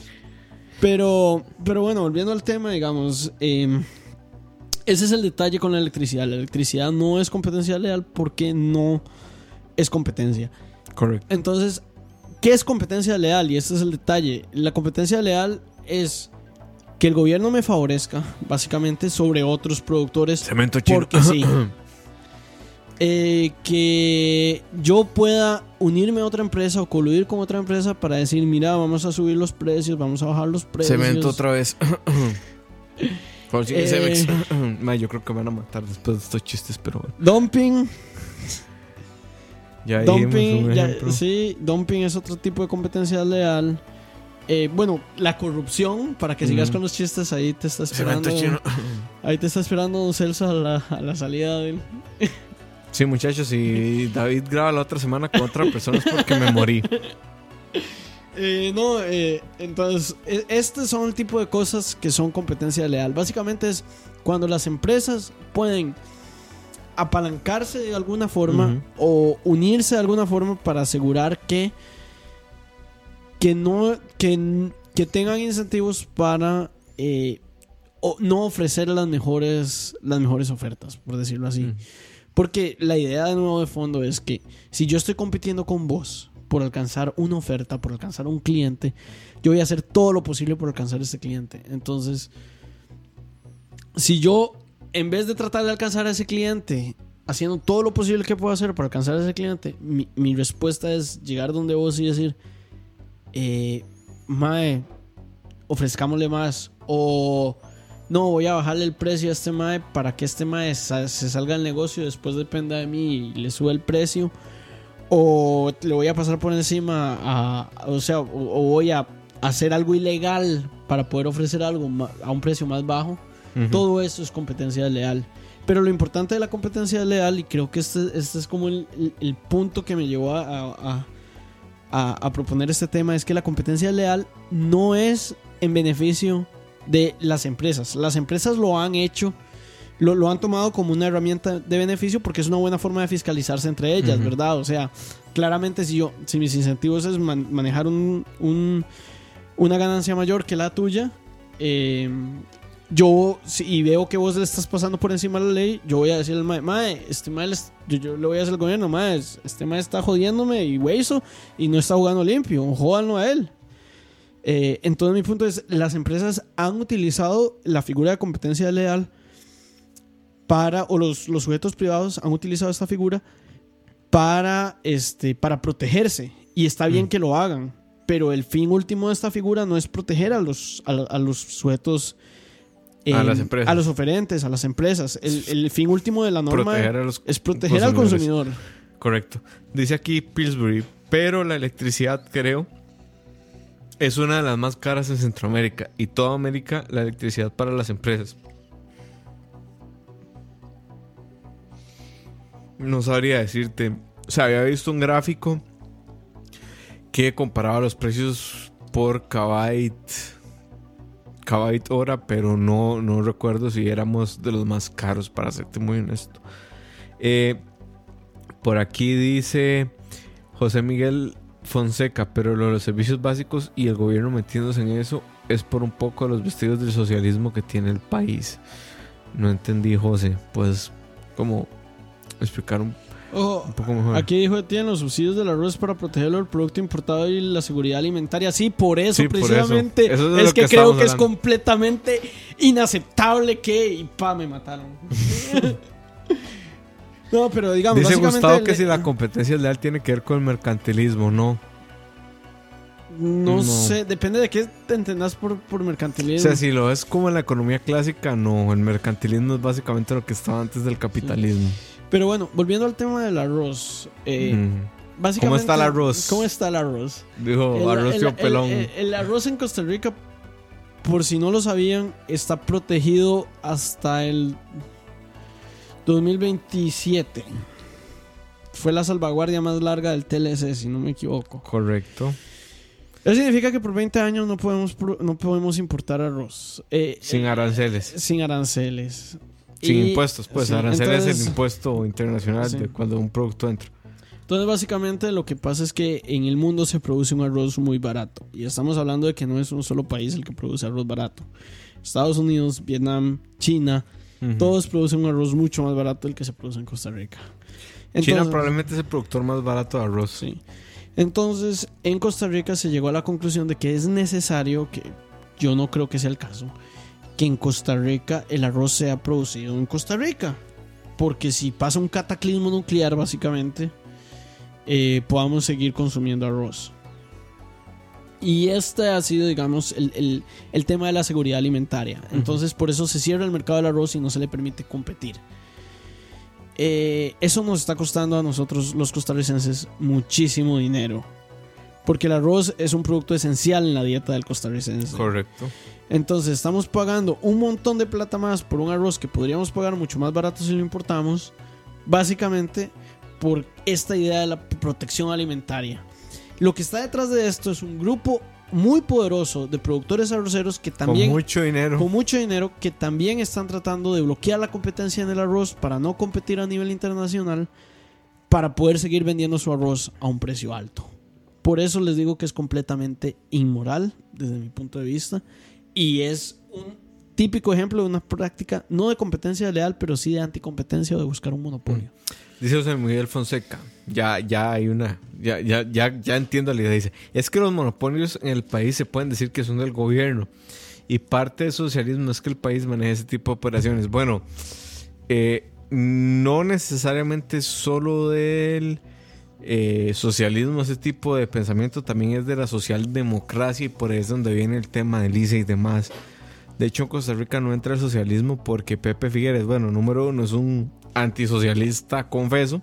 Pero, pero bueno, volviendo al tema, digamos, eh, ese es el detalle con la electricidad. La electricidad no es competencia leal porque no es competencia. Correcto. Entonces, ¿qué es competencia leal? Y este es el detalle. La competencia leal es que el gobierno me favorezca, básicamente, sobre otros productores Cemento chino. porque sí. Eh, que yo pueda unirme a otra empresa o coludir con otra empresa para decir, mira, vamos a subir los precios, vamos a bajar los precios. Cemento otra vez. Por si- Eh. Cemex. Ma, yo creo que me van a matar después de estos chistes, pero bueno. Dumping, Ya dumping, ya- sí, dumping es otro tipo de competencia leal. Eh, bueno, la corrupción, para que sigas con los chistes, ahí te está esperando. Ahí te está esperando Don Celso a la, a la salida del. Sí, muchachos, y David graba la otra semana con otra persona es porque me morí. Eh, no, eh, entonces, e- este son el tipo de cosas que son competencia leal. Básicamente es cuando las empresas pueden apalancarse de alguna forma o unirse de alguna forma para asegurar que que no que, que tengan incentivos para eh, o- no ofrecer las mejores las mejores ofertas por decirlo así Mm. porque la idea de nuevo de fondo es que si yo estoy compitiendo con vos por alcanzar una oferta, por alcanzar un cliente, yo voy a hacer todo lo posible por alcanzar ese cliente. Entonces, si yo, en vez de tratar de alcanzar a ese cliente, haciendo todo lo posible que puedo hacer para alcanzar a ese cliente, mi, mi respuesta es llegar donde vos y decir, eh, Mae, ofrezcámosle más O no, voy a bajarle el precio a este mae para que este mae sa- se salga del negocio, después dependa de mí y le sube el precio. O le voy a pasar por encima a, o sea, o, o voy a hacer algo ilegal para poder ofrecer algo a un precio más bajo. Todo eso es competencia leal. Pero lo importante de la competencia leal, y creo que este, este es como el, el- el punto que me llevó a, a- a- a proponer este tema, es que la competencia leal no es en beneficio de las empresas. Las empresas lo han hecho, lo, lo han tomado como una herramienta de beneficio porque es una buena forma de fiscalizarse entre ellas. ¿verdad? O sea, claramente si yo, si mis incentivos es man- manejar un- un- una ganancia mayor que la tuya, eh, yo si y veo que vos le estás pasando por encima de la ley, yo voy a decirle al mae, mae, este mae, yo, yo le voy a decir al gobierno, mae, es- este mae está jodiéndome y hueso y no está jugando limpio, jódanlo a él. Eh, entonces mi punto es, las empresas han utilizado la figura de competencia leal para, o los, los sujetos privados han utilizado esta figura para, este, para protegerse. Y está bien Mm. que lo hagan. Pero el fin último de esta figura no es proteger a los, a, a los sujetos. Eh, las empresas. A los oferentes, a las empresas. El, el fin último de la norma Proteger a los es proteger al consumidor. Correcto. Dice aquí Pillsbury, pero la electricidad, creo, es una de las más caras en Centroamérica y toda América la electricidad para las empresas. No sabría decirte. O sea, había visto un gráfico que comparaba los precios por kbyte, kbyte hora, pero no, no recuerdo si éramos de los más caros, para serte muy honesto. Eh, por aquí dice José Miguel Fonseca, pero lo de los servicios básicos y el gobierno metiéndose en eso es por un poco los vestidos del socialismo que tiene el país. No entendí, José. Pues, como explicar un, Ojo, un poco mejor. Aquí dijo tienen los subsidios del arroz para protegerlo del producto importado y la seguridad alimentaria. Sí, por eso Sí, por eso. precisamente. Eso es que, que creo que es completamente inaceptable que. Y pa, me mataron. no, pero digamos. Dice Gustavo el- que si la competencia leal tiene que ver con el mercantilismo, no. No, No. sé, depende de qué te entendás por, por O mercantilismo. sea, si lo ves como en la economía clásica, no. El mercantilismo es básicamente lo que estaba antes del capitalismo. Pero bueno, volviendo al tema del arroz. eh, Mm. básicamente, ¿Cómo está el arroz? ¿Cómo está el arroz? Dijo El- arroz el- el- pelón. El, arroz en Costa Rica, por si no lo sabían, está protegido hasta el 2027. Fue la salvaguardia más larga del TLC, si no me equivoco. Correcto. Eso significa que por 20 años no podemos, no podemos importar arroz. eh, Sin eh, aranceles. sin aranceles. Sin Y- impuestos, pues. sí, aranceles es el impuesto internacional Sí. de cuando un producto entra. Entonces, básicamente, lo que pasa es que en el mundo se produce un arroz muy barato. Y estamos hablando de que no es un solo país el que produce arroz barato. Estados Unidos, Vietnam, China, todos producen un arroz mucho más barato del que se produce en Costa Rica. China probablemente es el productor más barato de arroz. Sí. Entonces, en Costa Rica se llegó a la conclusión de que es necesario, que yo no creo que sea el caso, que en Costa Rica el arroz sea producido en Costa Rica. Porque si pasa un cataclismo nuclear, básicamente, eh, podamos seguir consumiendo arroz. Y este ha sido, digamos, el, el- el tema de la seguridad alimentaria. Entonces, por eso se cierra el mercado del arroz y no se le permite competir. Eh, eso nos está costando a nosotros los costarricenses muchísimo dinero. Porque el arroz es un producto esencial en la dieta del costarricense. Correcto. Entonces estamos pagando un montón de plata más por un arroz que podríamos pagar mucho más barato si lo importamos. Básicamente por esta idea de la protección alimentaria. Lo que está detrás de esto es un grupo muy poderoso de productores arroceros que también Con mucho dinero. con mucho dinero que también están tratando de bloquear la competencia en el arroz para no competir a nivel internacional para poder seguir vendiendo su arroz a un precio alto. Por eso les digo que es completamente inmoral desde mi punto de vista y es un típico ejemplo de una práctica no de competencia leal, pero sí de anticompetencia o de buscar un monopolio. Dice José Miguel Fonseca. Ya, ya hay una. Ya, ya, ya, ya entiendo la idea. Dice: Es que los monopolios en el país se pueden decir que son del gobierno. Y parte del socialismo es que el país maneje ese tipo de operaciones. Bueno, eh, no necesariamente solo del eh, socialismo, ese tipo de pensamiento también es de la socialdemocracia y por ahí es donde viene el tema del ICE y demás. De hecho, en Costa Rica no entra el socialismo porque Pepe Figueres, bueno, número uno, es un antisocialista confeso.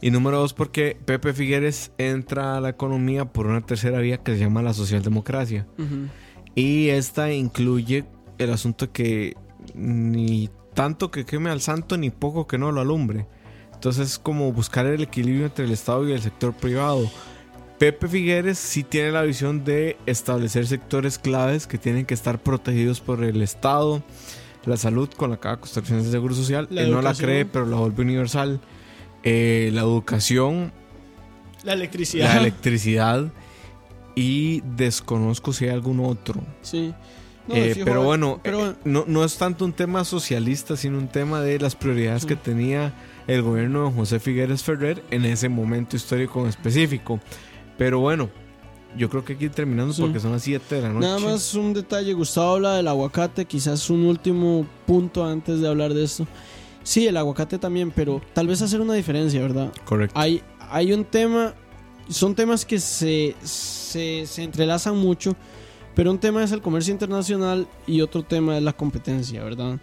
Y número dos, porque Pepe Figueres entra a la economía por una tercera vía que se llama la socialdemocracia. Y esta incluye el asunto que ni tanto que queme al santo ni poco que no lo alumbre. Entonces es como buscar el equilibrio entre el Estado y el sector privado. Pepe Figueres sí tiene la visión de establecer sectores claves que tienen que estar protegidos por el Estado. La salud con la caja costarricense de seguro social. La Él no la cree, pero la vuelve universal. Eh, la educación, La electricidad. la electricidad y desconozco si hay algún otro. Sí. No, Eh, fijo, pero bueno, pero- eh, no, no es tanto un tema socialista, sino un tema de las prioridades que tenía el gobierno de José Figueres Ferrer en ese momento histórico en específico. Pero bueno, yo creo que aquí terminando Sí. porque son las 7 de la noche. Nada más un detalle, Gustavo habla del aguacate, quizás un último punto antes de hablar de esto. Sí, el aguacate también, pero tal vez hacer una diferencia, ¿verdad? Correcto. Hay, hay un tema, son temas que se, se, se entrelazan mucho, pero un tema es el comercio internacional y otro tema es la competencia, ¿verdad?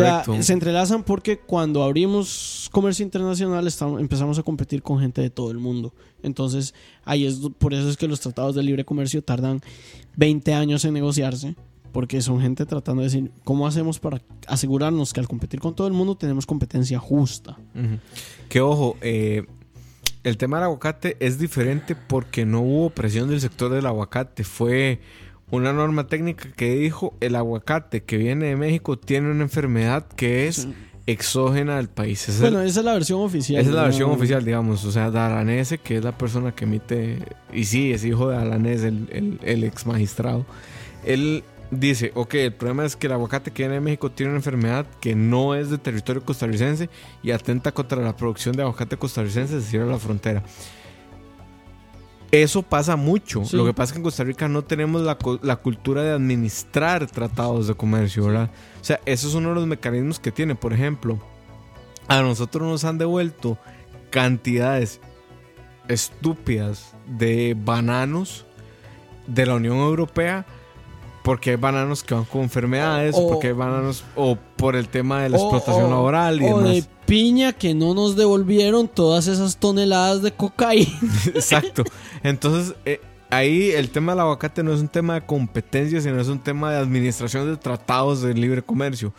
O sea, se entrelazan porque cuando abrimos comercio internacional estamos, empezamos a competir con gente de todo el mundo. Entonces, ahí es por eso es que los tratados de libre comercio tardan 20 años en negociarse, porque son gente tratando de decir, ¿cómo hacemos para asegurarnos que al competir con todo el mundo tenemos competencia justa? Que ojo, eh, el tema del aguacate es diferente porque no hubo presión del sector del aguacate. Fue una norma técnica que dijo el aguacate que viene de México tiene una enfermedad que es exógena al país. Bueno, esa es la versión oficial. Esa es la versión oficial, digamos. O sea, Daranese, que es la persona que emite. Y sí, es hijo de Alanés, el, el, el ex magistrado. Él dice: Ok, el problema es que el aguacate que viene de México tiene una enfermedad que no es de territorio costarricense y atenta contra la producción de aguacate costarricense, se cierra la frontera. Eso pasa mucho. Sí. Lo que pasa es que en Costa Rica no tenemos la, la cultura de administrar tratados de comercio, ¿verdad? O sea, eso es uno de los mecanismos que tiene. Por ejemplo, a nosotros nos han devuelto cantidades estúpidas de bananos de la Unión Europea porque hay bananos que van con enfermedades O- porque hay bananos o por el tema de la O- explotación o- laboral y demás. de piña que no nos devolvieron todas esas toneladas de cocaína. Exacto. Entonces, eh, ahí el tema del aguacate no es un tema de competencia, sino es un tema de administración de tratados de libre comercio,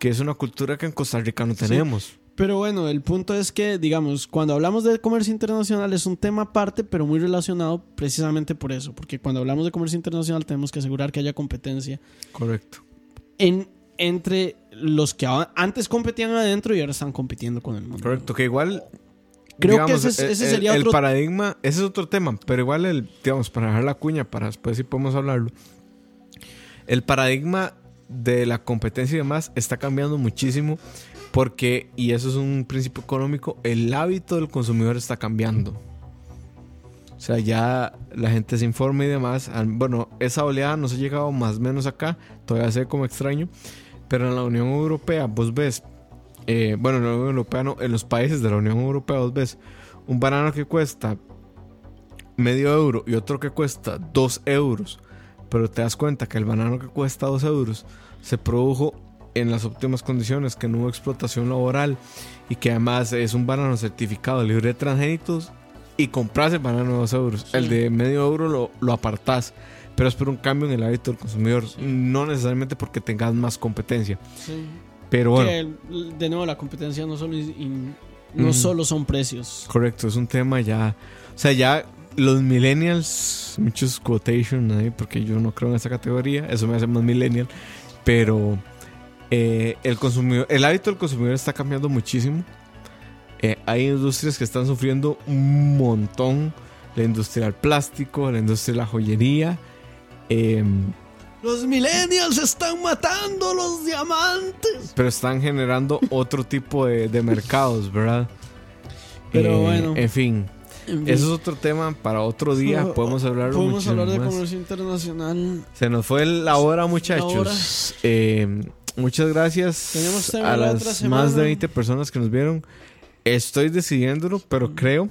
que es una cultura que en Costa Rica no tenemos. Pero bueno, el punto es que, digamos, cuando hablamos de comercio internacional es un tema aparte, pero muy relacionado precisamente por eso. Porque cuando hablamos de comercio internacional tenemos que asegurar que haya competencia Correcto. en, entre los que antes competían adentro y ahora están compitiendo con el mundo. Correcto, que igual. Creo que ese es- ese el- sería el, otro- paradigma, ese es otro tema, pero igual, el, digamos, para dejar la cuña, para después si podemos hablarlo. El paradigma de la competencia y demás está cambiando muchísimo porque, y eso es un principio económico, el hábito del consumidor está cambiando. O sea, ya la gente se informa y demás. Bueno, esa oleada nos ha llegado más o menos acá, todavía se ve como extraño, pero en la Unión Europea vos ves eh, bueno, en la Unión Europea no, en los países de la Unión Europea vos ves un banano que cuesta medio euro y otro que cuesta dos euros, pero te das cuenta que el banano que cuesta dos euros se produjo en las óptimas condiciones, que no hubo explotación laboral y que además es un banano certificado libre de transgénitos y compras el banano de dos euros. Sí. El de medio euro lo, lo apartás, pero es por un cambio en el hábito del consumidor, no necesariamente porque tengas más competencia. Sí. Pero bueno. Que, de nuevo, la competencia no solo, in- no Ujú. solo son precios. Correcto, es un tema ya. O sea, ya los millennials, muchos quotation ahí, porque yo no creo en esa categoría, eso me hace más millennial. Pero eh, el consumidor, el hábito del consumidor está cambiando muchísimo. Eh, hay industrias que están sufriendo un montón. La industria del plástico, la industria de la joyería. Em, Los millennials están matando los diamantes. pero están generando otro tipo de, de mercados, ¿verdad? Pero bueno. En fin, En fin, Eso es otro tema para otro día. Podemos hablar Podemos hablar de más. comercio internacional. Se nos fue la hora, La muchachos. hora. Eh, muchas gracias Tenemos a la las más de 20 personas que nos vieron. Estoy decidiéndolo, pero creo,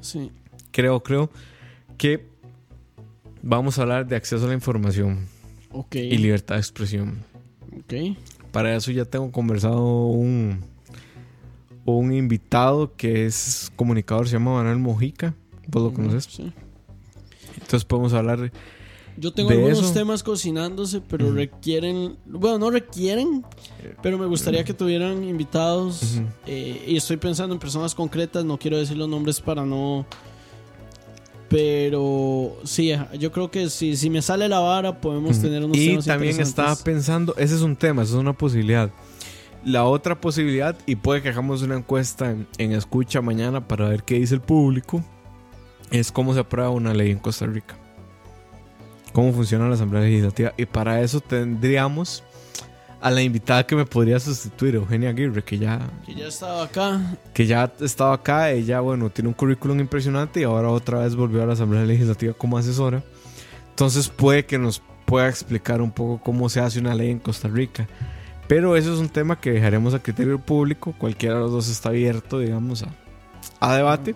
Sí. creo, creo que vamos a hablar de acceso a la información. Ok. y libertad de expresión. Ok. Para eso ya tengo conversado un, un invitado que es comunicador, se llama Manuel Mojica. ¿Vos lo conoces? Sí. Entonces podemos hablar. Yo tengo De algunos eso. temas cocinándose, pero requieren. Bueno, no requieren, pero me gustaría que tuvieran invitados. Eh, y estoy pensando en personas concretas, no quiero decir los nombres para no. Pero sí, yo creo que si, si me sale la vara, podemos tener unos Y temas también estaba pensando, ese es un tema, esa es una posibilidad. La otra posibilidad, y puede que hagamos una encuesta en, en escucha mañana para ver qué dice el público, es cómo se aprueba una ley en Costa Rica. Cómo funciona la Asamblea Legislativa. Y para eso tendríamos a la invitada que me podría sustituir, Eugenia Aguirre, que ya, Que ya estaba acá. que ya estaba acá. Ella, bueno, tiene un currículum impresionante y ahora otra vez volvió a la Asamblea Legislativa como asesora. Entonces puede que nos pueda explicar un poco cómo se hace una ley en Costa Rica. Pero eso es un tema que dejaremos a criterio público. Cualquiera de los dos está abierto, digamos, a, a debate.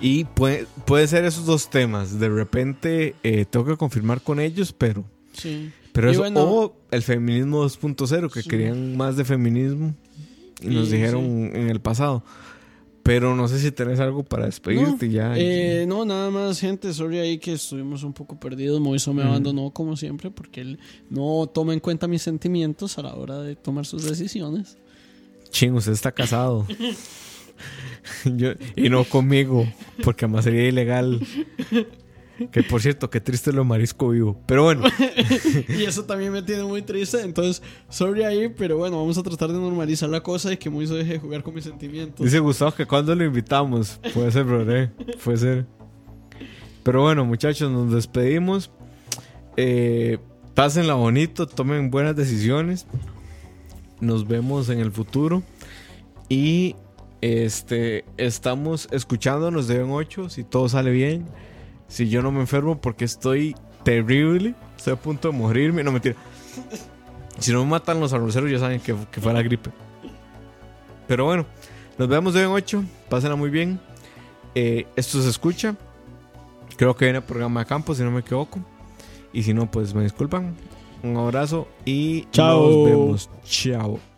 Y puede, puede ser esos dos temas. De repente eh, tengo que confirmar con ellos, pero, Sí. Pero eso, bueno- o el feminismo 2.0, que Sí. querían más de feminismo y nos Sí, dijeron en el pasado. Pero no sé si tenés algo para despedirte ya. Eh, no, nada más, gente. Sorry ahí que estuvimos un poco perdidos. Moiso me Mm. abandonó como siempre porque él no toma en cuenta mis sentimientos a la hora de tomar sus decisiones. Ching, usted está casado. Yo- y no conmigo, porque además sería ilegal. Que por cierto, qué triste lo marisco vivo. Pero bueno, y eso también me tiene muy triste. Entonces, sorry ahí, pero bueno, vamos a tratar de normalizar la cosa y que Moiso deje de jugar con mis sentimientos. dice Gustavo que cuando lo invitamos. Puede ser, bro, eh, Puede ser. Pero bueno, muchachos, nos despedimos. Eh, pásenla bonito, tomen buenas decisiones. Nos vemos en el futuro. Y este estamos escuchándonos de en 8 si todo sale bien. Si yo no me enfermo porque estoy terrible, estoy a punto de morirme, no mentira. Si no me matan los arroceros ya saben que, que fue la gripe. Pero bueno, nos vemos de en 8, pásenla muy bien. Eh, esto se escucha. Creo que viene el programa de campo, si no me equivoco. Y si no, pues me disculpan. Un abrazo y Chao. nos vemos. Chao.